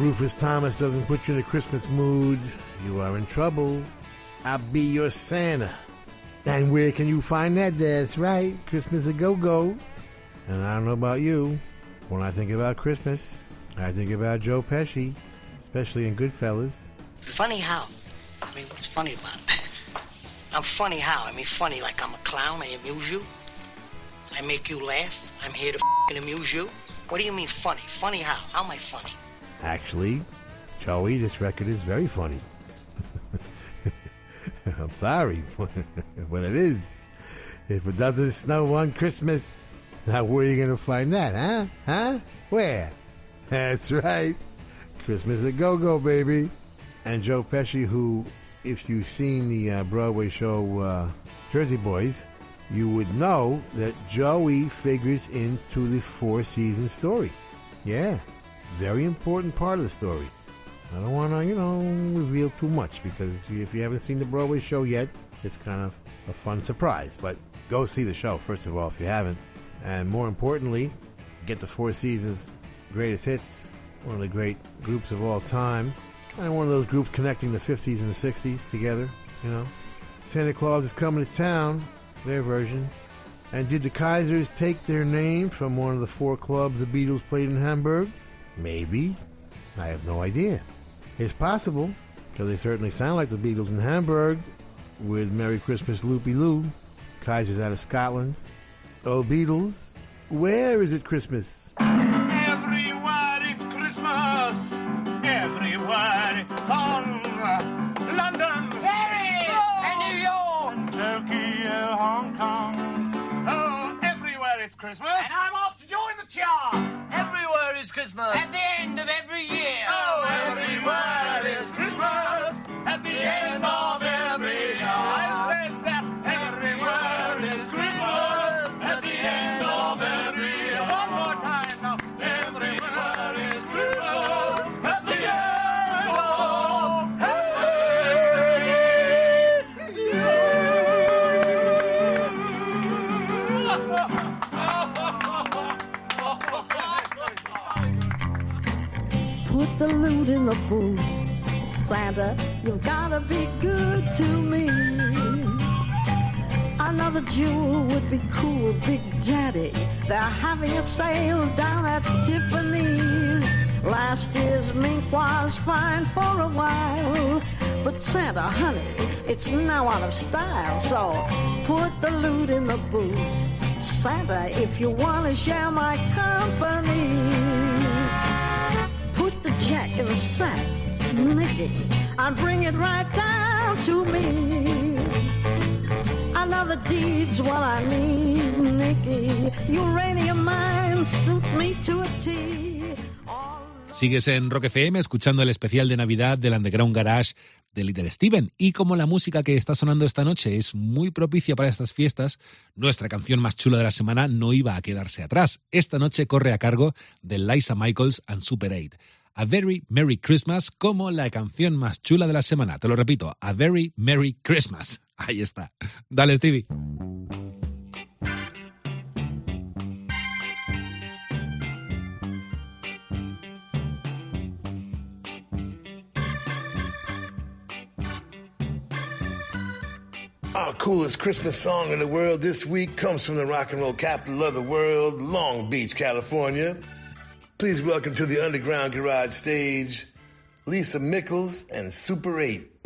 Rufus Thomas doesn't put you in a Christmas mood, you are in trouble. I'll be your Santa. And where can you find that? That's right, Christmas a go go. And I don't know about you, when I think about Christmas, I think about Joe Pesci, especially in Goodfellas. Funny how? I mean, what's funny about it? I'm funny how? I mean, funny like I'm a clown. I amuse you. I make you laugh. I'm here to fing amuse you. What do you mean funny? Funny how? How am I funny? Actually, Joey, this record is very funny. I'm sorry, but it is. If it doesn't snow on Christmas, now where are you going to find that, huh? Huh? Where? That's right. Christmas a go go, baby. And Joe Pesci, who, if you've seen the uh, Broadway show uh, Jersey Boys, you would know that Joey figures into the four season story. Yeah, very important part of the story. I don't want to, you know, reveal too much because if you haven't seen the Broadway show yet, it's kind of a fun surprise. But go see the show, first of all, if you haven't. And more importantly, get the Four Seasons greatest hits, one of the great groups of all time. Kind of one of those groups connecting the 50s and the 60s together, you know. Santa Claus is coming to town, their version. And did the Kaisers take their name from one of the four clubs the Beatles played in Hamburg? Maybe. I have no idea. It's possible, because they certainly sound like the Beatles in Hamburg, with Merry Christmas Loopy Loo, Kaisers out of Scotland. Oh, Beatles, where is it Christmas? Everywhere it's Christmas. Everywhere it's song. London, Paris, and New York, Tokyo, Hong Kong. Oh, everywhere it's Christmas. Christmas. At the end of every year. Oh, everywhere in the boot. Santa, you've gotta be good to me. Another jewel would be cool, Big Daddy. They're having a sale down at Tiffany's. Last year's mink was fine for a while. But Santa, honey, it's now out of style. So put the loot in the boot. Santa, if you want to share my company, the jack in the sack, and bring it right down to me. Deed's what I need, Nicky. Uranium mines suit me to a T. Sigues en Rock FM escuchando el especial de Navidad del Underground Garage de Little Steven. Y como la música que está sonando esta noche es muy propicia para estas fiestas, nuestra canción más chula de la semana no iba a quedarse atrás. Esta noche corre a cargo de Liza Michaels and Super 8. A Very Merry Christmas como la canción más chula de la semana. Te lo repito, A Very Merry Christmas. Ahí está. Dale, Stevie. Our coolest Christmas song in the world this week comes from the rock and roll capital of the world, Long Beach, California. Please welcome to the Underground Garage stage, Lisa Mychols and Super 8.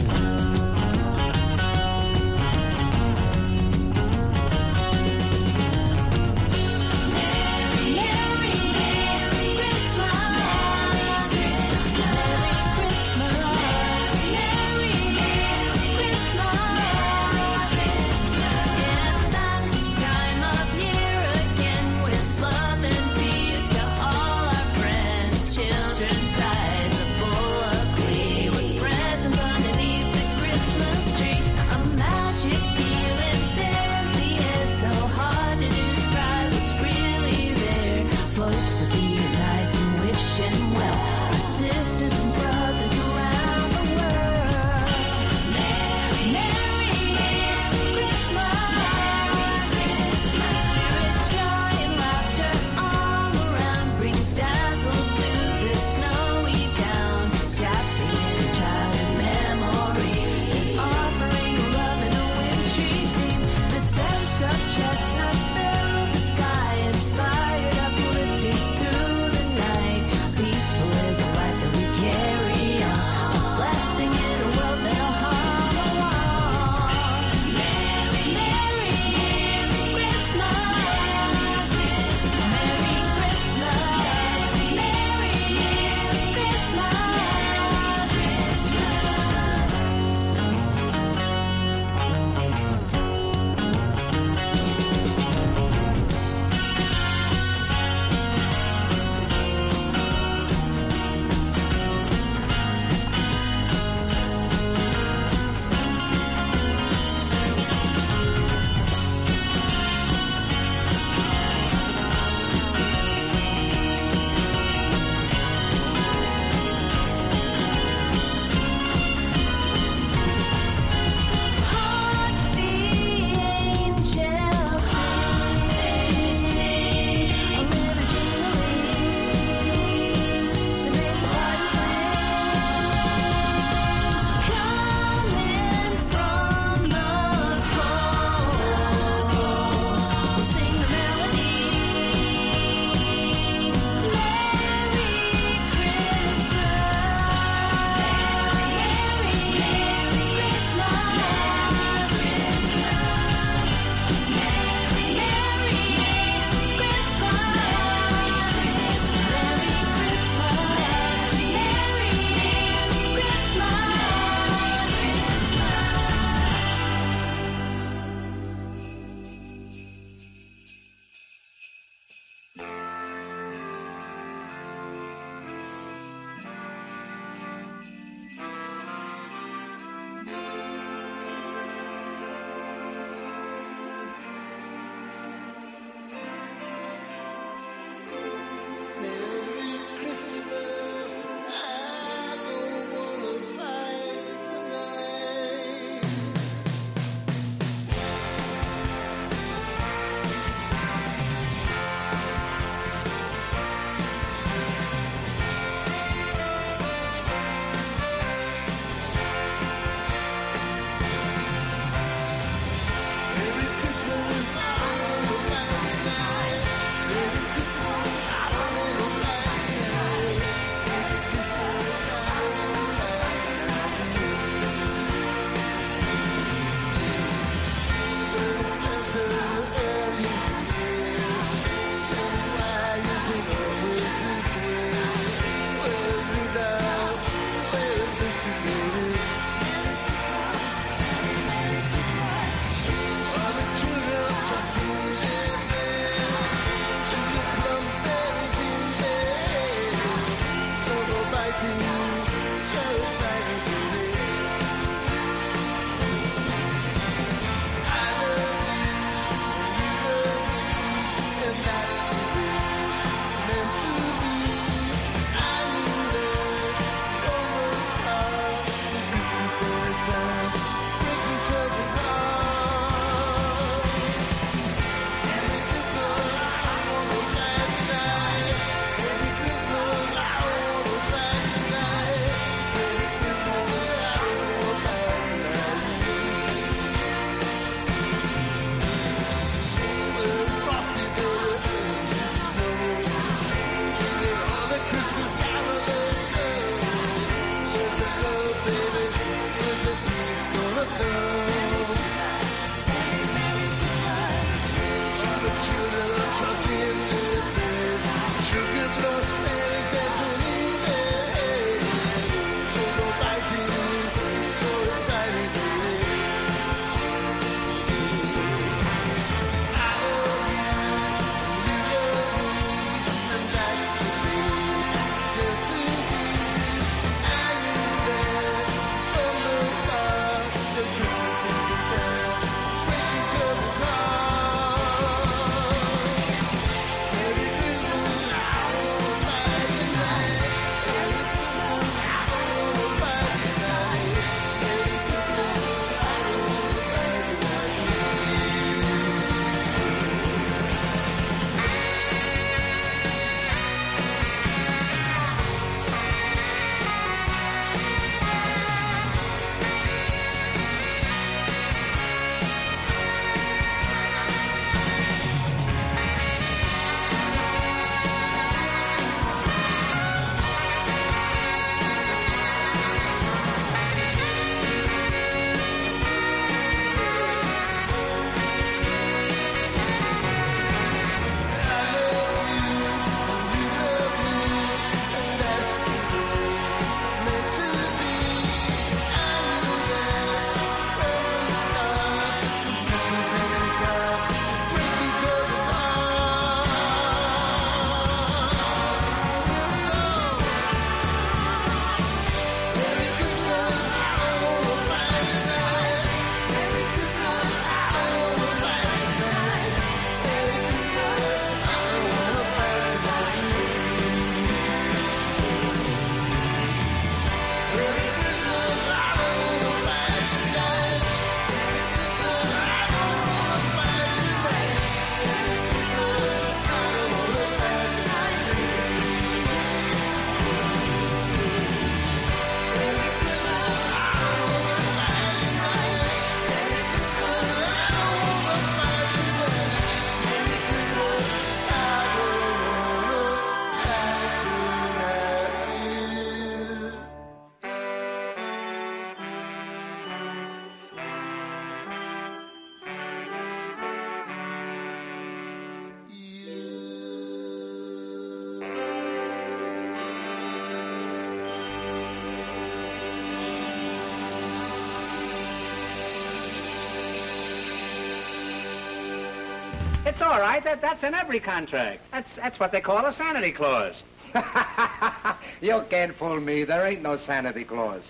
It's all right. That, that's in every contract. That's, that's what they call a sanity clause. you can't fool me. There ain't no sanity clause.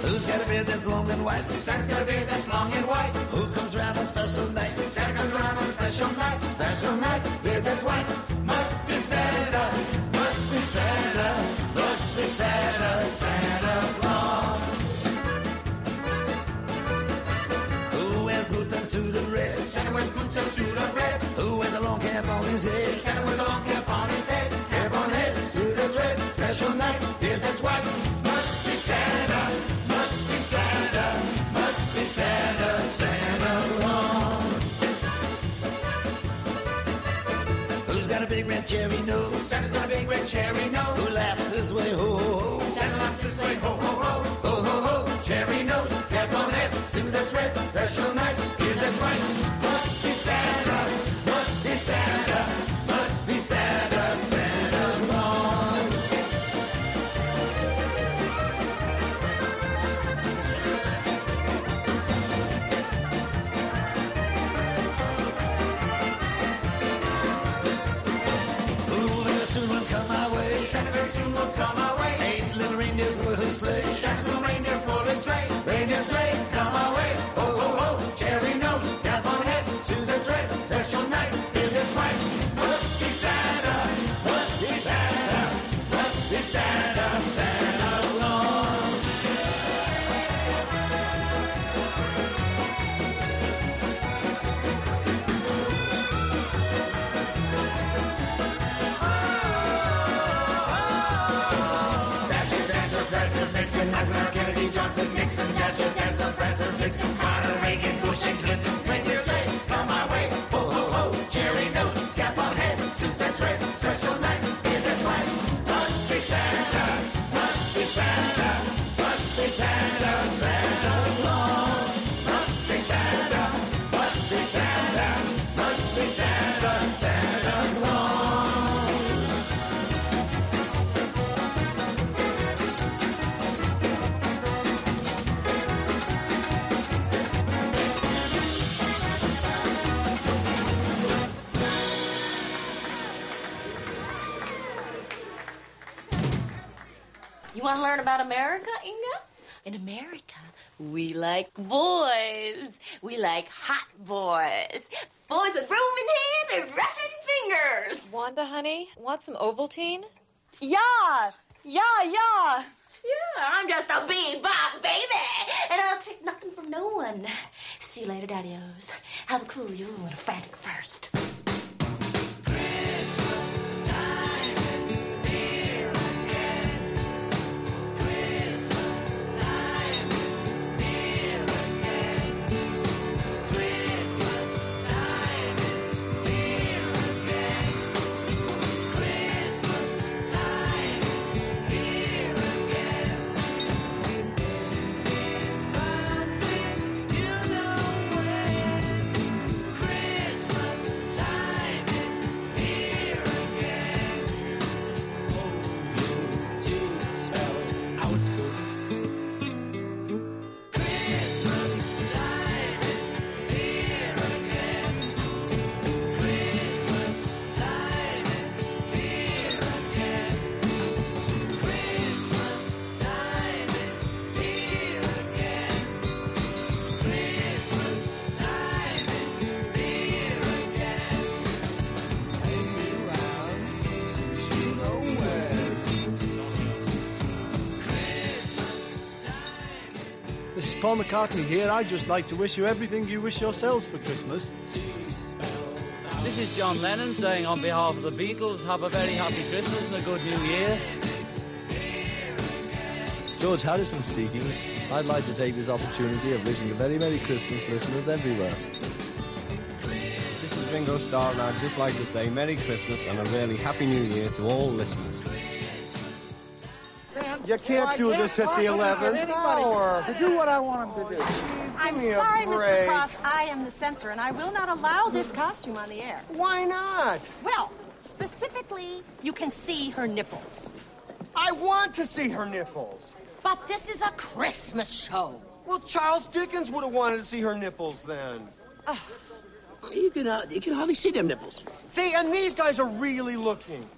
Who's got a beard that's long and white? Santa's got a Santa, must be Santa, Santa Claus. Who wears boots and suit of red? Santa wears boots and suit of red. Who wears a long cap on his head? Santa wears a long cap on his head. Cap on head, suit of red. Special night, beard that's white. Must be Santa, must be Santa, must be Santa, Santa big red cherry nose? Santa's got a big red cherry nose. Who laughs this way, ho ho ho? Santa laughs this way, ho ho ho. Ho ho ho, cherry nose, cap on head, suit that's red, special night, beard that's right. Must be Santa, Santa very soon will come my way. Eight little reindeers pull his sleigh. Santa's little reindeer pull his sleigh. Reindeer sleigh, come my way. Ho, ho, ho, cherry Eisenhower, Kennedy, Johnson, Nixon, Dasher, Dancer, Prancer, Vixen, Carter, Reagan, Bush, and Clinton. Reindeer sleigh, come my way. Ho, ho, ho, cherry nose, cap on head, suit that's red, special night, beard that's white. Must be Santa, must be Santa, must be Santa, Santa Claus. Must be Santa, must be Santa, must be Santa, Santa want to learn about America, Inga? In America, we like boys. We like hot boys. Boys with Roman hands and Russian fingers. Wanda, honey, want some Ovaltine? Yeah, yeah, yeah. Yeah, I'm just a bebop baby, and I'll take nothing from no one. See you later, daddy-os. Have a cool you and a frantic first. Paul McCartney here. I'd just like to wish you everything you wish yourselves for Christmas. This is John Lennon saying on behalf of the Beatles, have a very happy Christmas and a good new year. George Harrison speaking. I'd like to take this opportunity of wishing a very Merry Christmas, listeners everywhere. This is Ringo Starr, and I'd just like to say Merry Christmas and a really Happy New Year to all listeners. You can't do this at the 11th hour. To do what I want him to do. I'm sorry, Mr. Cross. I am the censor, and I will not allow this costume on the air. Why not? Well, Specifically, you can see her nipples. I want to see her nipples. But this is a Christmas show. Well, Charles Dickens would have wanted to see her nipples then. You can, uh, you can hardly see them nipples. See, and these guys are really looking.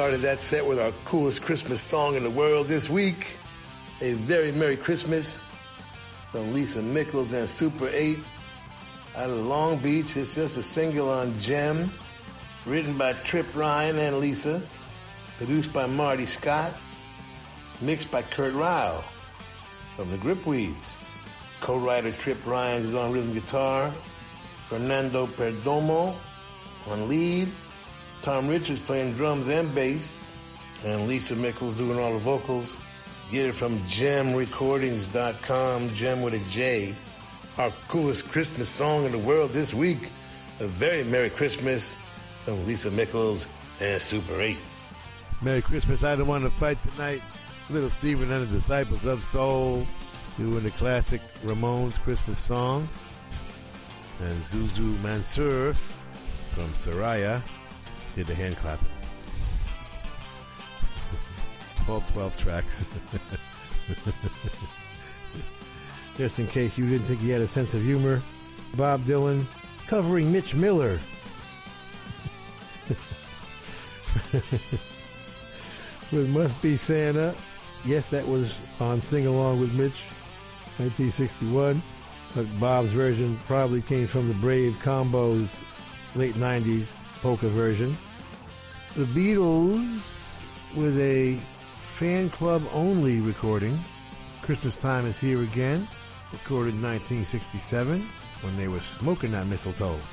Started that set with our coolest Christmas song in the world this week. A very Merry Christmas from Lisa Mychols and Super 8 out of Long Beach. It's just a single on Jem, written by Trip Ryan and Lisa, produced by Marty Scott, mixed by Kurt Reil from the Grip Weeds. Co-writer Trip Ryan is on rhythm guitar, Fernando Perdomo on lead, Tom Richards playing drums and bass, and Lisa Mychols doing all the vocals. Get it from jemrecordings.com, Jem with a J. Our coolest Christmas song in the world this week, A Very Merry Christmas from Lisa Mychols and Super 8. Merry Christmas. I don't want to fight tonight. Little Steven and the Disciples of Soul doing the classic Ramones Christmas song. And Zuzu Mansur from Soraya did the hand clapping. All 12 tracks. Just in case you didn't think he had a sense of humor, Bob Dylan covering Mitch Miller. with Must Be Santa. Yes, that was on Sing Along with Mitch, 1961. But Bob's version probably came from the Brave Combos late 90s polka version. The Beatles with a fan club only recording. Christmas Time is Here Again, recorded in 1967 when they were smoking that mistletoe.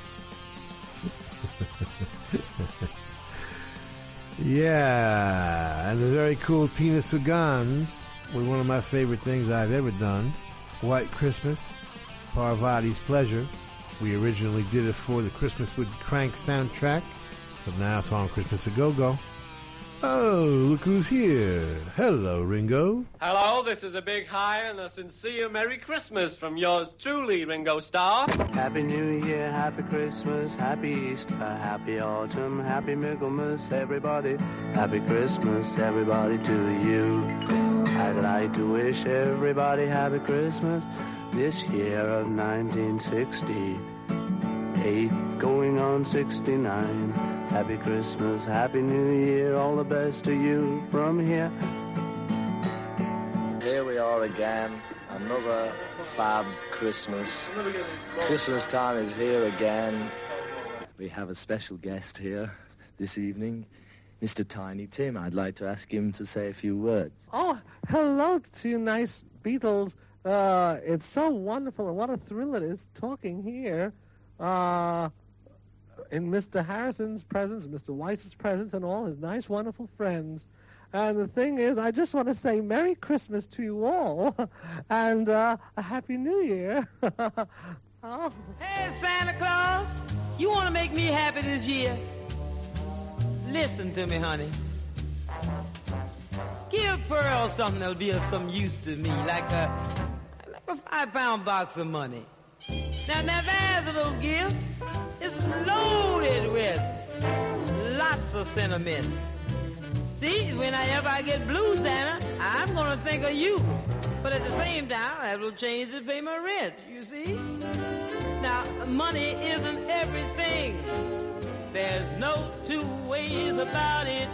Yeah, and the very cool Tina Sugandh with one of my favorite things I've ever done, White Christmas, Parvati's Pleasure. We originally did it for the Christmas with Crank soundtrack, but now it's on Christmas a Go Go. Oh, look who's here. Hello, Ringo. Hello, this is a big hi and a sincere Merry Christmas from yours truly, Ringo Starr. Happy New Year, Happy Christmas, Happy Easter, Happy Autumn, Happy Michaelmas, everybody. Happy Christmas, everybody, to you. I'd like to wish everybody Happy Christmas this year of 1968, going on 69. Happy Christmas, Happy New Year, all the best to you from here. Here we are again, another fab Christmas. Christmas time is here again. We have a special guest here this evening, Mr. Tiny Tim. I'd like to ask him to say a few words. Oh, hello to you nice Beatles. Uh, it's so wonderful and what a thrill it is talking here uh, in Mr. Harrison's presence, Mr. Weiss's presence, and all his nice, wonderful friends. And the thing is, I just want to say Merry Christmas to you all and uh, a Happy New Year. oh. Hey, Santa Claus, you want to make me happy this year? Listen to me, honey. Give Pearl something that'll be of some use to me, like a, like a five pound box of money. Now, a little gift. It's loaded with lots of sentiment. See, whenever I get blue, Santa, I'm gonna think of you. But at the same time, I will change to pay my rent, you see? Now, money isn't everything. There's no two ways about it.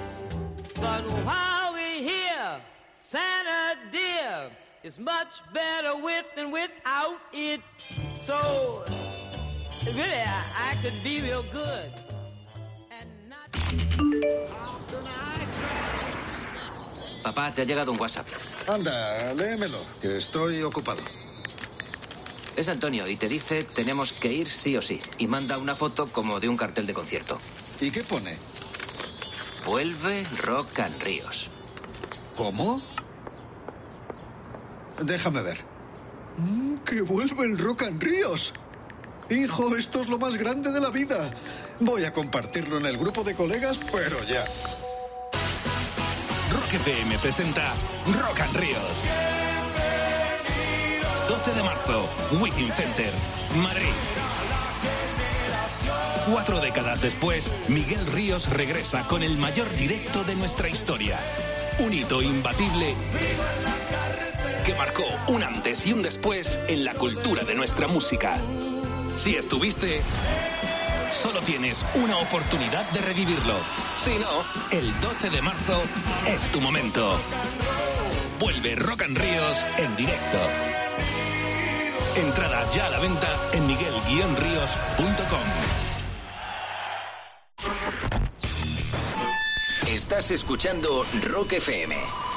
But while we're here, Santa dear, it's much better with than without it. So, really, I, I could be real good. Papá, te ha llegado un WhatsApp. Anda, léemelo, que estoy ocupado. Es Antonio y te dice tenemos que ir sí o sí. Y manda una foto como de un cartel de concierto. ¿Y qué pone? Vuelve Rock and Ríos. ¿Cómo? Déjame ver. Mm, ¡Que vuelve el Rock and Ríos! Hijo, esto es lo más grande de la vida. Voy a compartirlo en el grupo de colegas, pero ya. Rock FM presenta Rock and Ríos. 12 de marzo, Wizzing Center, Madrid. Cuatro décadas después, Miguel Ríos regresa con el mayor directo de nuestra historia. Un hito imbatible que marcó un antes y un después en la cultura de nuestra música. Si estuviste, solo tienes una oportunidad de revivirlo. Si no, el 12 de marzo es tu momento. Vuelve Rock and Ríos en directo. Entradas ya a la venta en miguel-ríos.com. Estás escuchando Rock FM.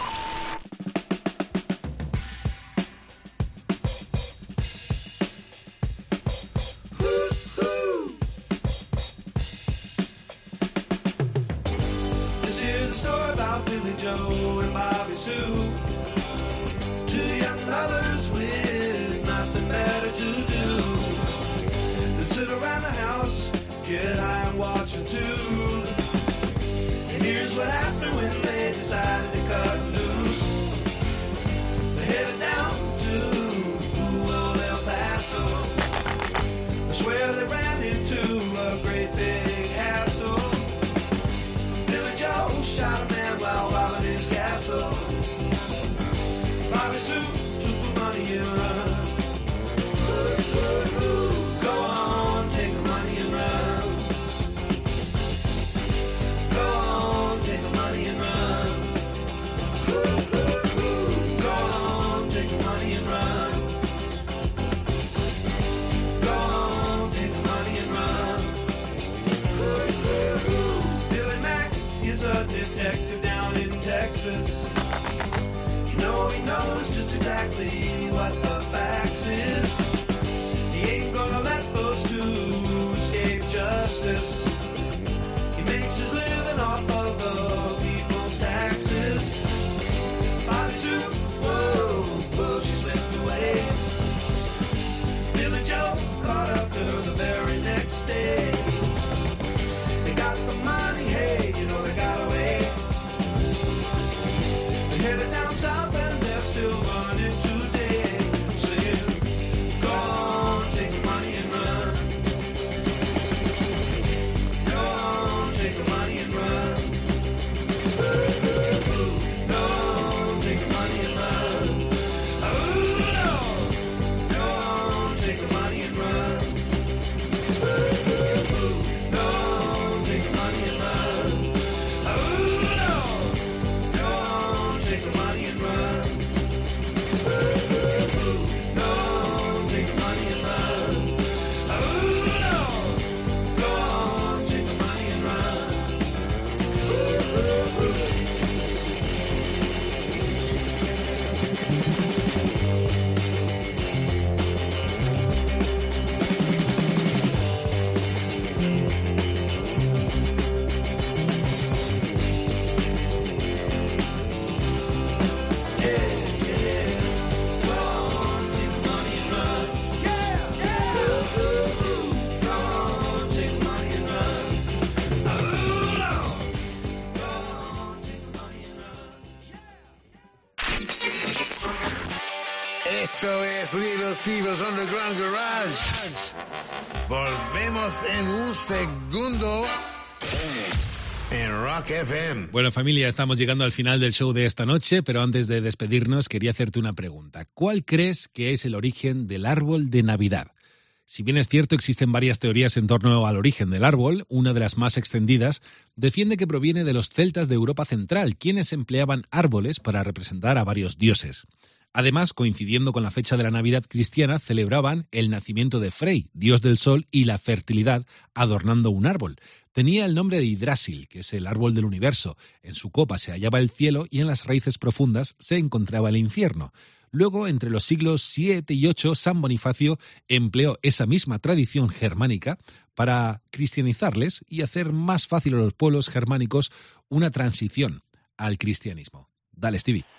En un segundo en Rock FM. Bueno familia, estamos llegando al final del show de esta noche, pero antes de despedirnos quería hacerte una pregunta. ¿Cuál crees que es el origen del árbol de Navidad? Si bien es cierto, existen varias teorías en torno al origen del árbol, una de las más extendidas defiende que proviene de los celtas de Europa Central, quienes empleaban árboles para representar a varios dioses. Además, coincidiendo con la fecha de la Navidad cristiana, celebraban el nacimiento de Frey, dios del sol y la fertilidad, adornando un árbol. Tenía el nombre de Hidrásil, que es el árbol del universo. En su copa se hallaba el cielo y en las raíces profundas se encontraba el infierno. Luego, entre los siglos 7 y 8, San Bonifacio empleó esa misma tradición germánica para cristianizarles y hacer más fácil a los pueblos germánicos una transición al cristianismo. Dale, Stevie.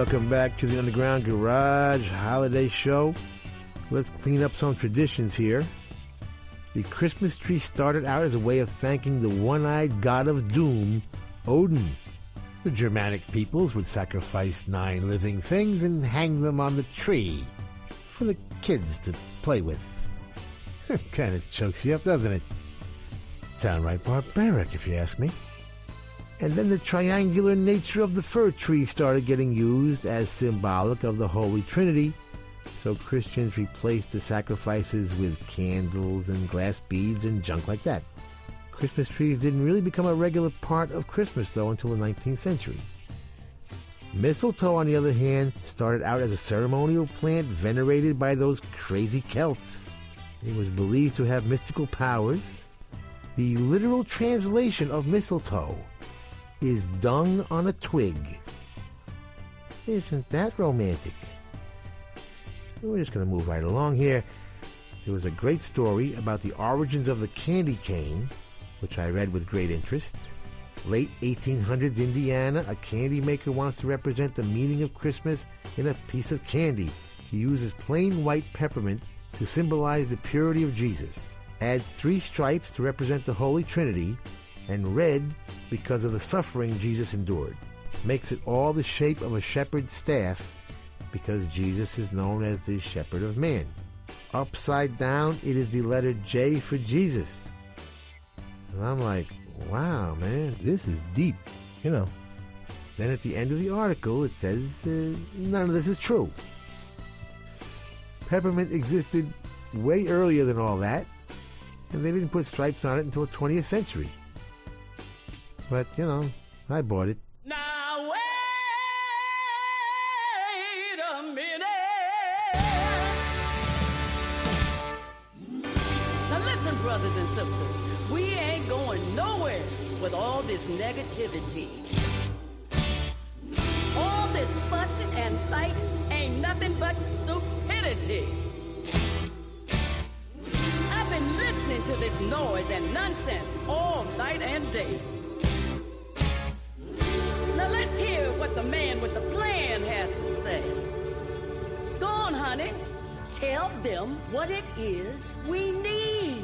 Welcome back to the Underground Garage Holiday Show. Let's clean up some traditions here. The Christmas tree started out as a way of thanking the one eyed god of doom, Odin. The Germanic peoples would sacrifice nine living things and hang them on the tree for the kids to play with. kind of chokes you up, doesn't it? Downright barbaric, if you ask me. And then the triangular nature of the fir tree started getting used as symbolic of the Holy Trinity. So Christians replaced the sacrifices with candles and glass beads and junk like that. Christmas trees didn't really become a regular part of Christmas, though, until the 19th century. Mistletoe, on the other hand, started out as a ceremonial plant venerated by those crazy Celts. It was believed to have mystical powers. The literal translation of mistletoe is dung on a twig. Isn't that romantic? We're just going to move right along here. There was a great story about the origins of the candy cane, which I read with great interest. Late 1800s Indiana, a candy maker wants to represent the meaning of Christmas in a piece of candy. He uses plain white peppermint to symbolize the purity of Jesus, adds three stripes to represent the Holy Trinity, and red because of the suffering Jesus endured. Makes it all the shape of a shepherd's staff because Jesus is known as the shepherd of man. Upside down, it is the letter J for Jesus. And I'm like, wow, man, this is deep, you know. Then at the end of the article, it says uh, none of this is true. Peppermint existed way earlier than all that, and they didn't put stripes on it until the 20th century. But, you know, I bought it. Now wait a minute. Now listen, brothers and sisters, we ain't going nowhere with all this negativity. All this fussing and fighting ain't nothing but stupidity. I've been listening to this noise and nonsense all night and day. Honey. Tell them what it is we need.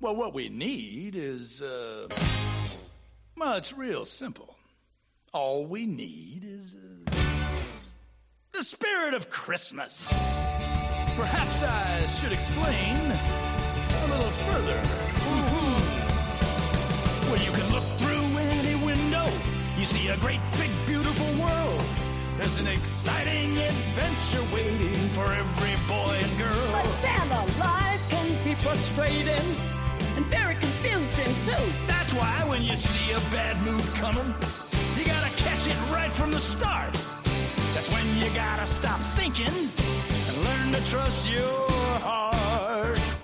Well, what we need is, uh, well, it's real simple. All we need is uh, the spirit of Christmas. Perhaps I should explain a little further. Well, you can look through any window, you see a great, big. There's an exciting adventure waiting for every boy and girl. But Santa, life can be frustrating and very confusing too. That's why when you see a bad mood coming, you gotta catch it right from the start. That's when you gotta stop thinking and learn to trust your heart.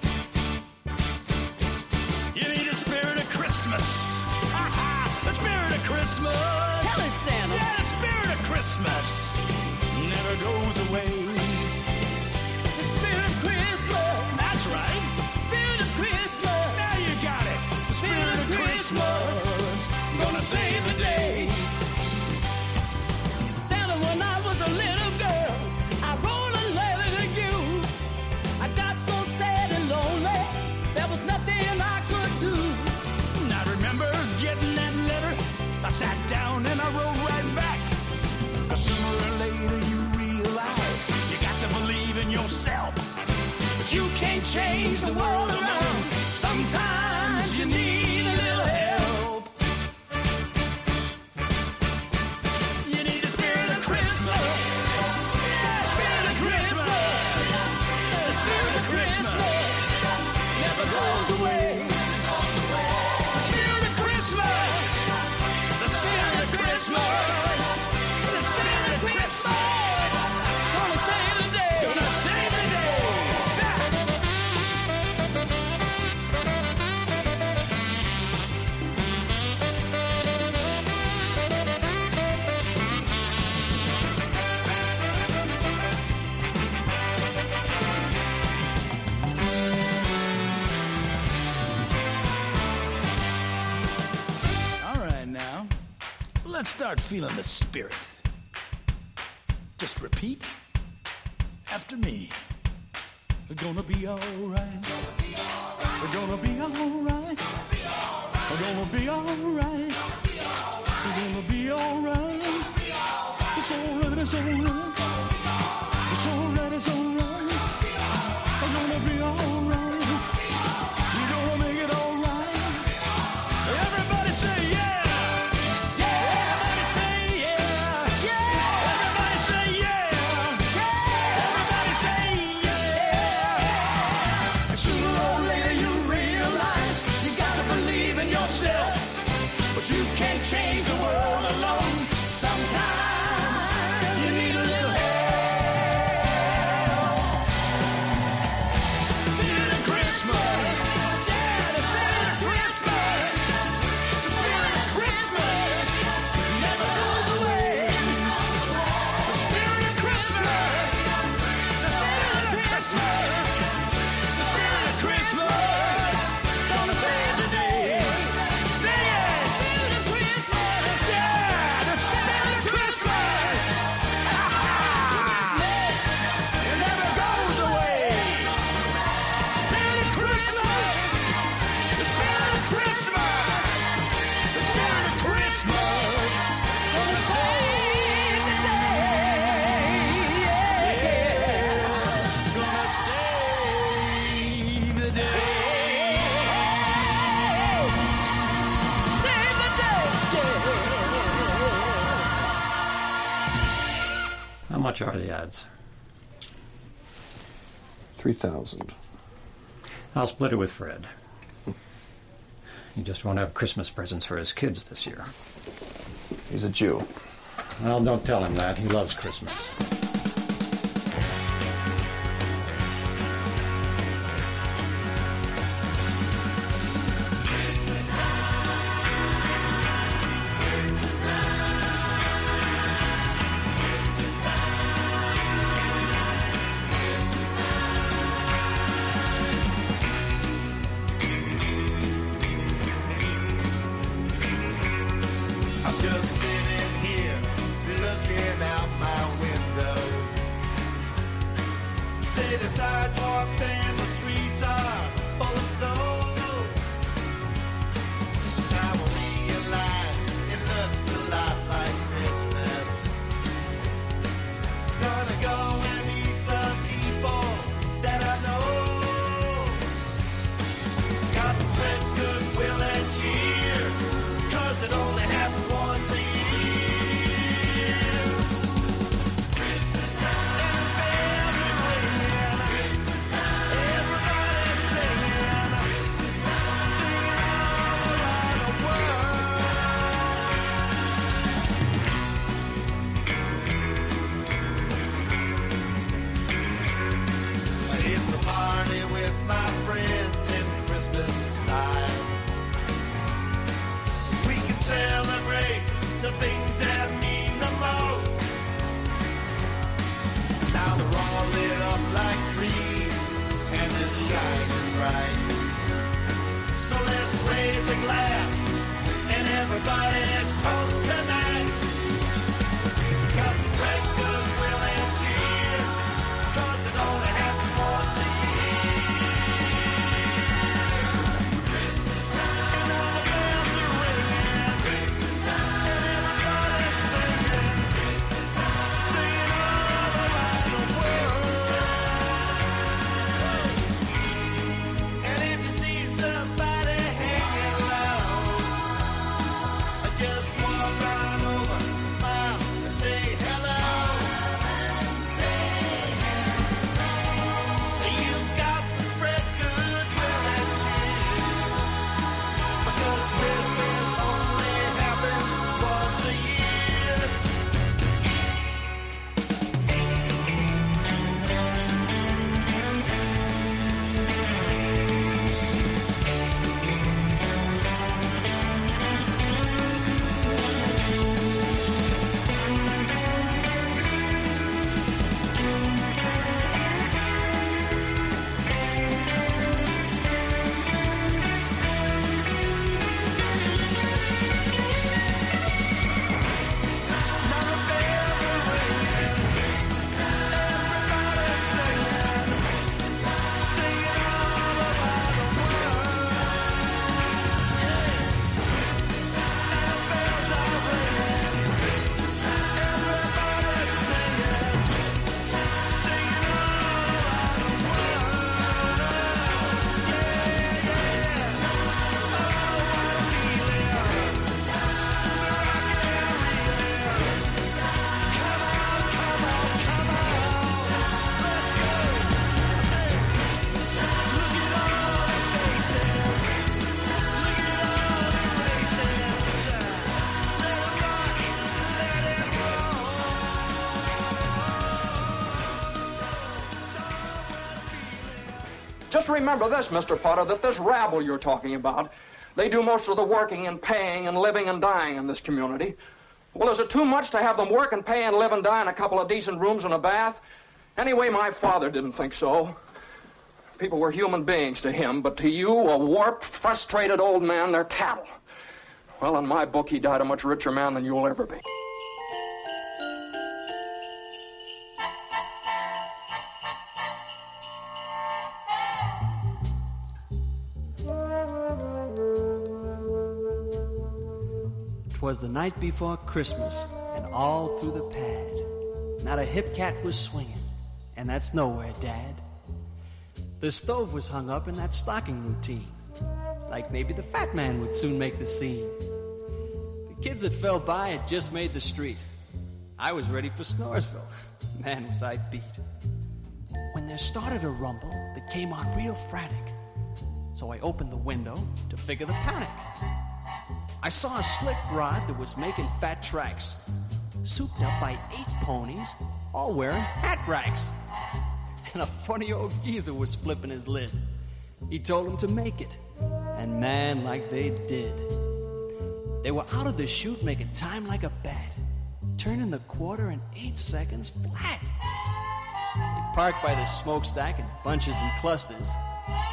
Away. Change the world let's start feeling the spirit. Just repeat after me. We're gonna be alright. We're gonna be alright. We're gonna be alright. We're gonna be alright. It's alright, it's alright. 3000 I'll split it with Fred. He just won't have Christmas presents for his kids this year. He's a Jew. Well, don't tell him that. He loves Christmas. Just remember this, Mr. Potter, that this rabble you're talking about, they do most of the working and paying and living and dying in this community. Well, is it too much to have them work and pay and live and die in a couple of decent rooms and a bath? Anyway, my father didn't think so. People were human beings to him, but to you, a warped, frustrated old man, they're cattle. Well, in my book, he died a much richer man than you'll ever be. Twas the night before Christmas, and all through the pad, not a hip cat was swinging, and that's nowhere, Dad. The stove was hung up in that stocking routine, like maybe the fat man would soon make the scene. The kids that fell by had just made the street. I was ready for Snoresville. Man, was I beat. When there started a rumble that came on real frantic, so I opened the window to figure the panic. I saw a slick rod that was making fat tracks, souped up by eight ponies, all wearing hat racks. And a funny old geezer was flipping his lid. He told to make it, and man, like they did. They were out of the chute making time like a bat, turning the quarter in eight seconds flat. They parked by the smokestack in bunches and clusters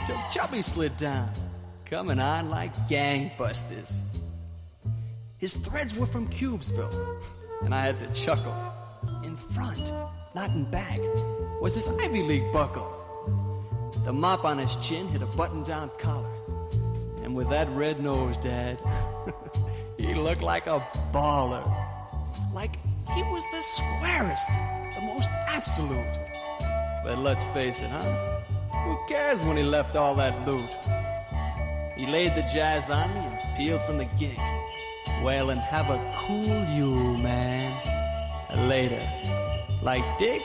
till Chubby slid down, coming on like gangbusters. His threads were from Cubesville, and I had to chuckle. In front, not in back, was his Ivy League buckle. The mop on his chin hit a button down collar. And with that red nose, Dad, he looked like a baller. Like he was the squarest, the most absolute. But let's face it, huh? Who cares when he left all that loot? He laid the jazz on me and peeled from the gig. Well, and have a cool you, man. Later. Like Dick?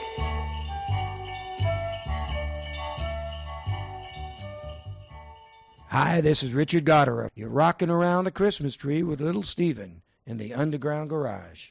Hi, this is Richard Goddard. You're rocking around the Christmas tree with little Steven in the underground garage.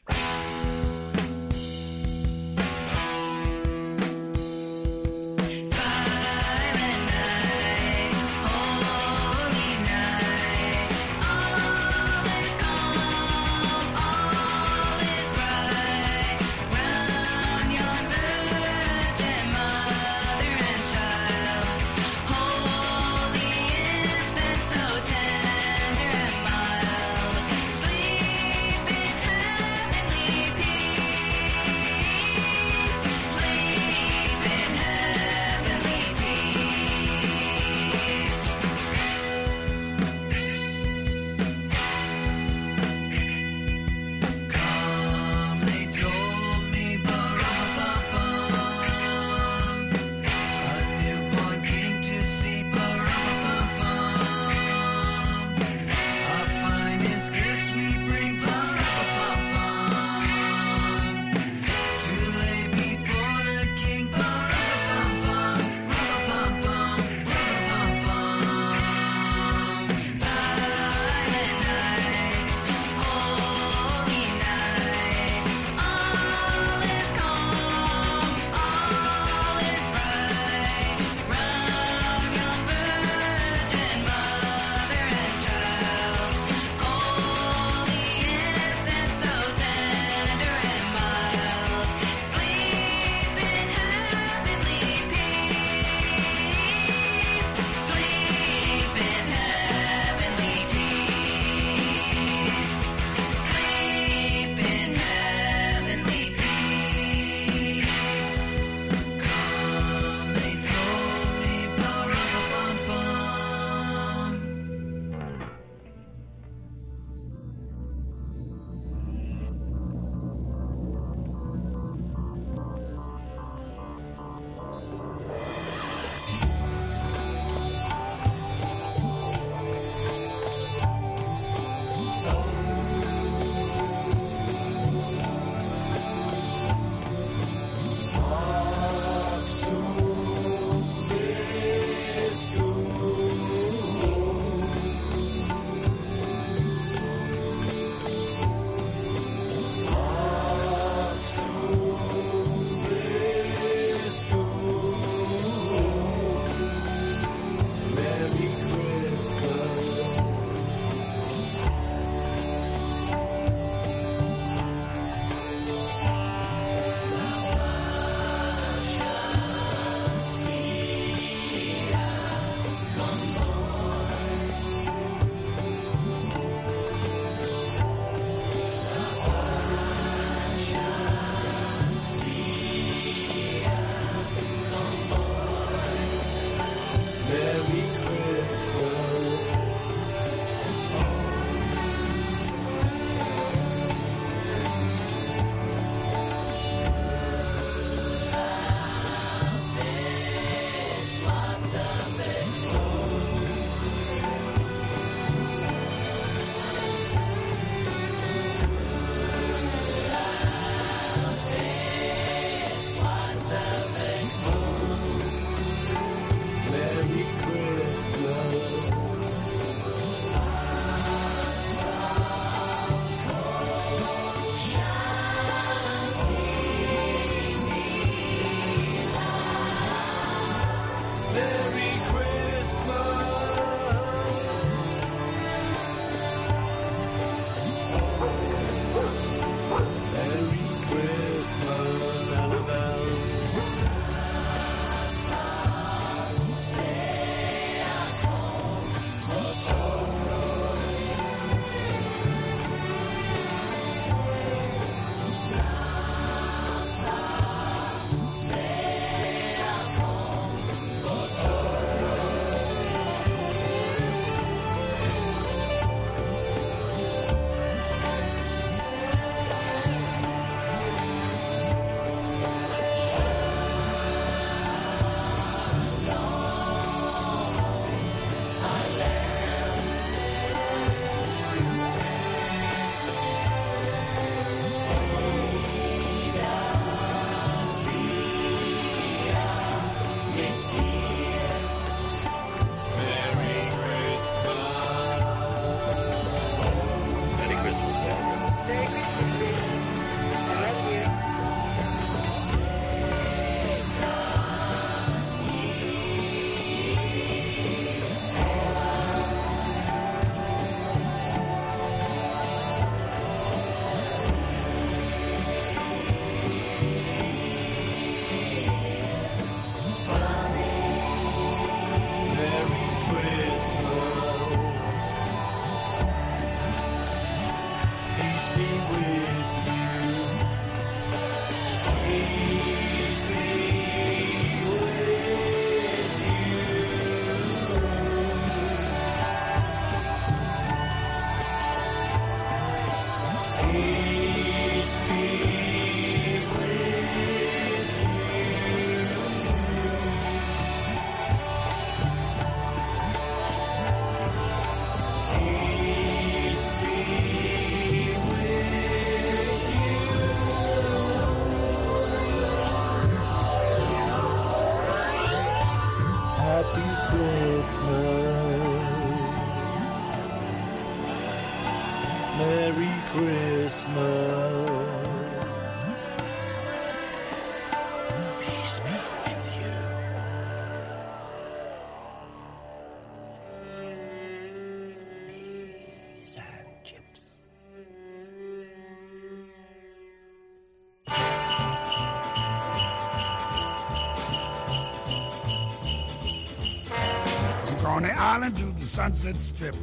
Island to the Sunset Strip.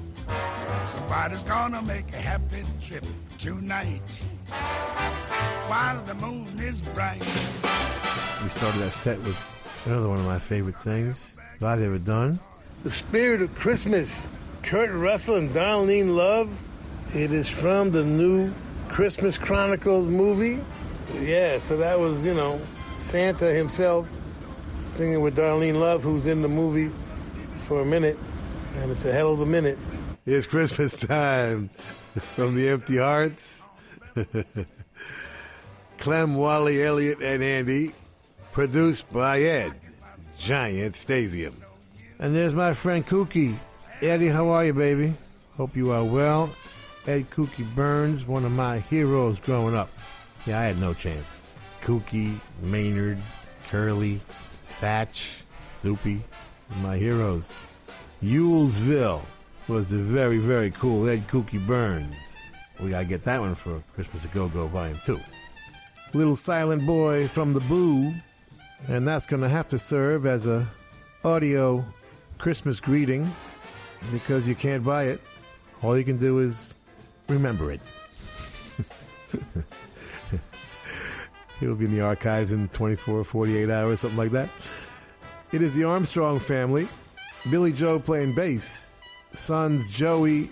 Somebody's gonna make a happy trip tonight. While the moon is bright. We started that set with another one of my favorite things that I've ever done. The Spirit of Christmas. Kurt Russell and Darlene Love. It is from the new Christmas Chronicles movie. Yeah, so that was, you know, Santa himself singing with Darlene Love, who's in the movie for a minute. And it's a hell of a minute. It's Christmas time from the Empty Hearts. Clem, Wally, Elliot, and Andy. Produced by Ed, Giant Stasium. And there's my friend Kookie. Eddie, how are you, baby? Hope you are well. Ed Kookie Byrnes, one of my heroes growing up. Yeah, I had no chance. Kookie, Maynard, Curly, Satch, Soupy, my heroes. Yulesville was the very, very cool Ed Kookie Byrnes. We gotta get that one for Christmas a Go Go Volume 2. Little Silent Boy from the Boo, and that's gonna have to serve as a audio Christmas greeting because you can't buy it. All you can do is remember it. It'll be in the archives in 24, 48 hours, something like that. It is the Armstrong family. Billie Joe playing bass, sons Joey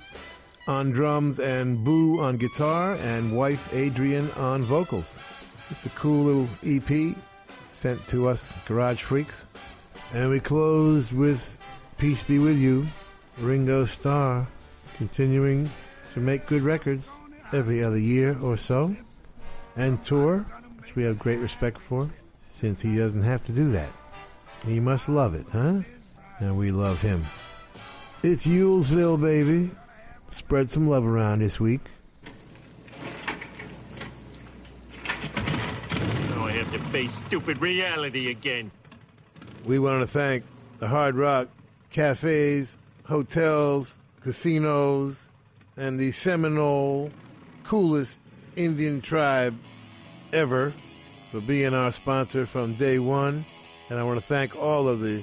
on drums and Boo on guitar, and wife Adrienne on vocals. It's a cool little EP sent to us, Garage Freaks. And we closed with Peace Be With You, Ringo Starr, continuing to make good records every other year or so, and tour, which we have great respect for, since he doesn't have to do that. He must love it, huh? And we love him. It's Yulesville, baby. Spread some love around this week. Now I have to face stupid reality again. We want to thank the Hard Rock cafes, hotels, casinos, and the Seminole coolest Indian tribe ever for being our sponsor from day one. And I want to thank all of the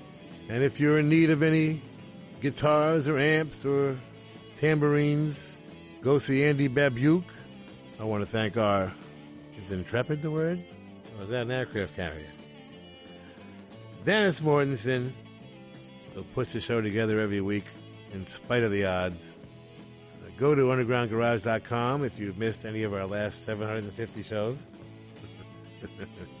And if you're in need of any guitars or amps or tambourines, go see Andy Babiuk. I want to thank our, is Intrepid the word? Or is that an aircraft carrier? Dennis Mortensen, who puts the show together every week in spite of the odds. Uh, Go to undergroundgarage.com if you've missed any of our last 750 shows.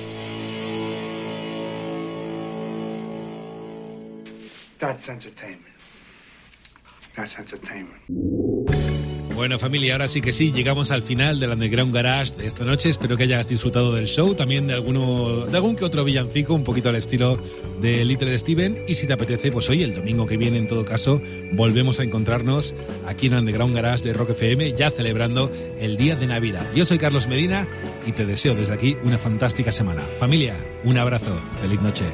That's entertainment. That's entertainment. Bueno familia, ahora sí que sí, llegamos al final del Underground Garage de esta noche. Espero que hayas disfrutado del show, también de alguno, de algún que otro villancico, un poquito al estilo de Little Steven. Y si te apetece, pues hoy, el domingo que viene, en todo caso, volvemos a encontrarnos aquí en Underground Garage de Rock FM, ya celebrando el día de Navidad. Yo soy Carlos Medina y te deseo desde aquí una fantástica semana. Familia, un abrazo, feliz noche.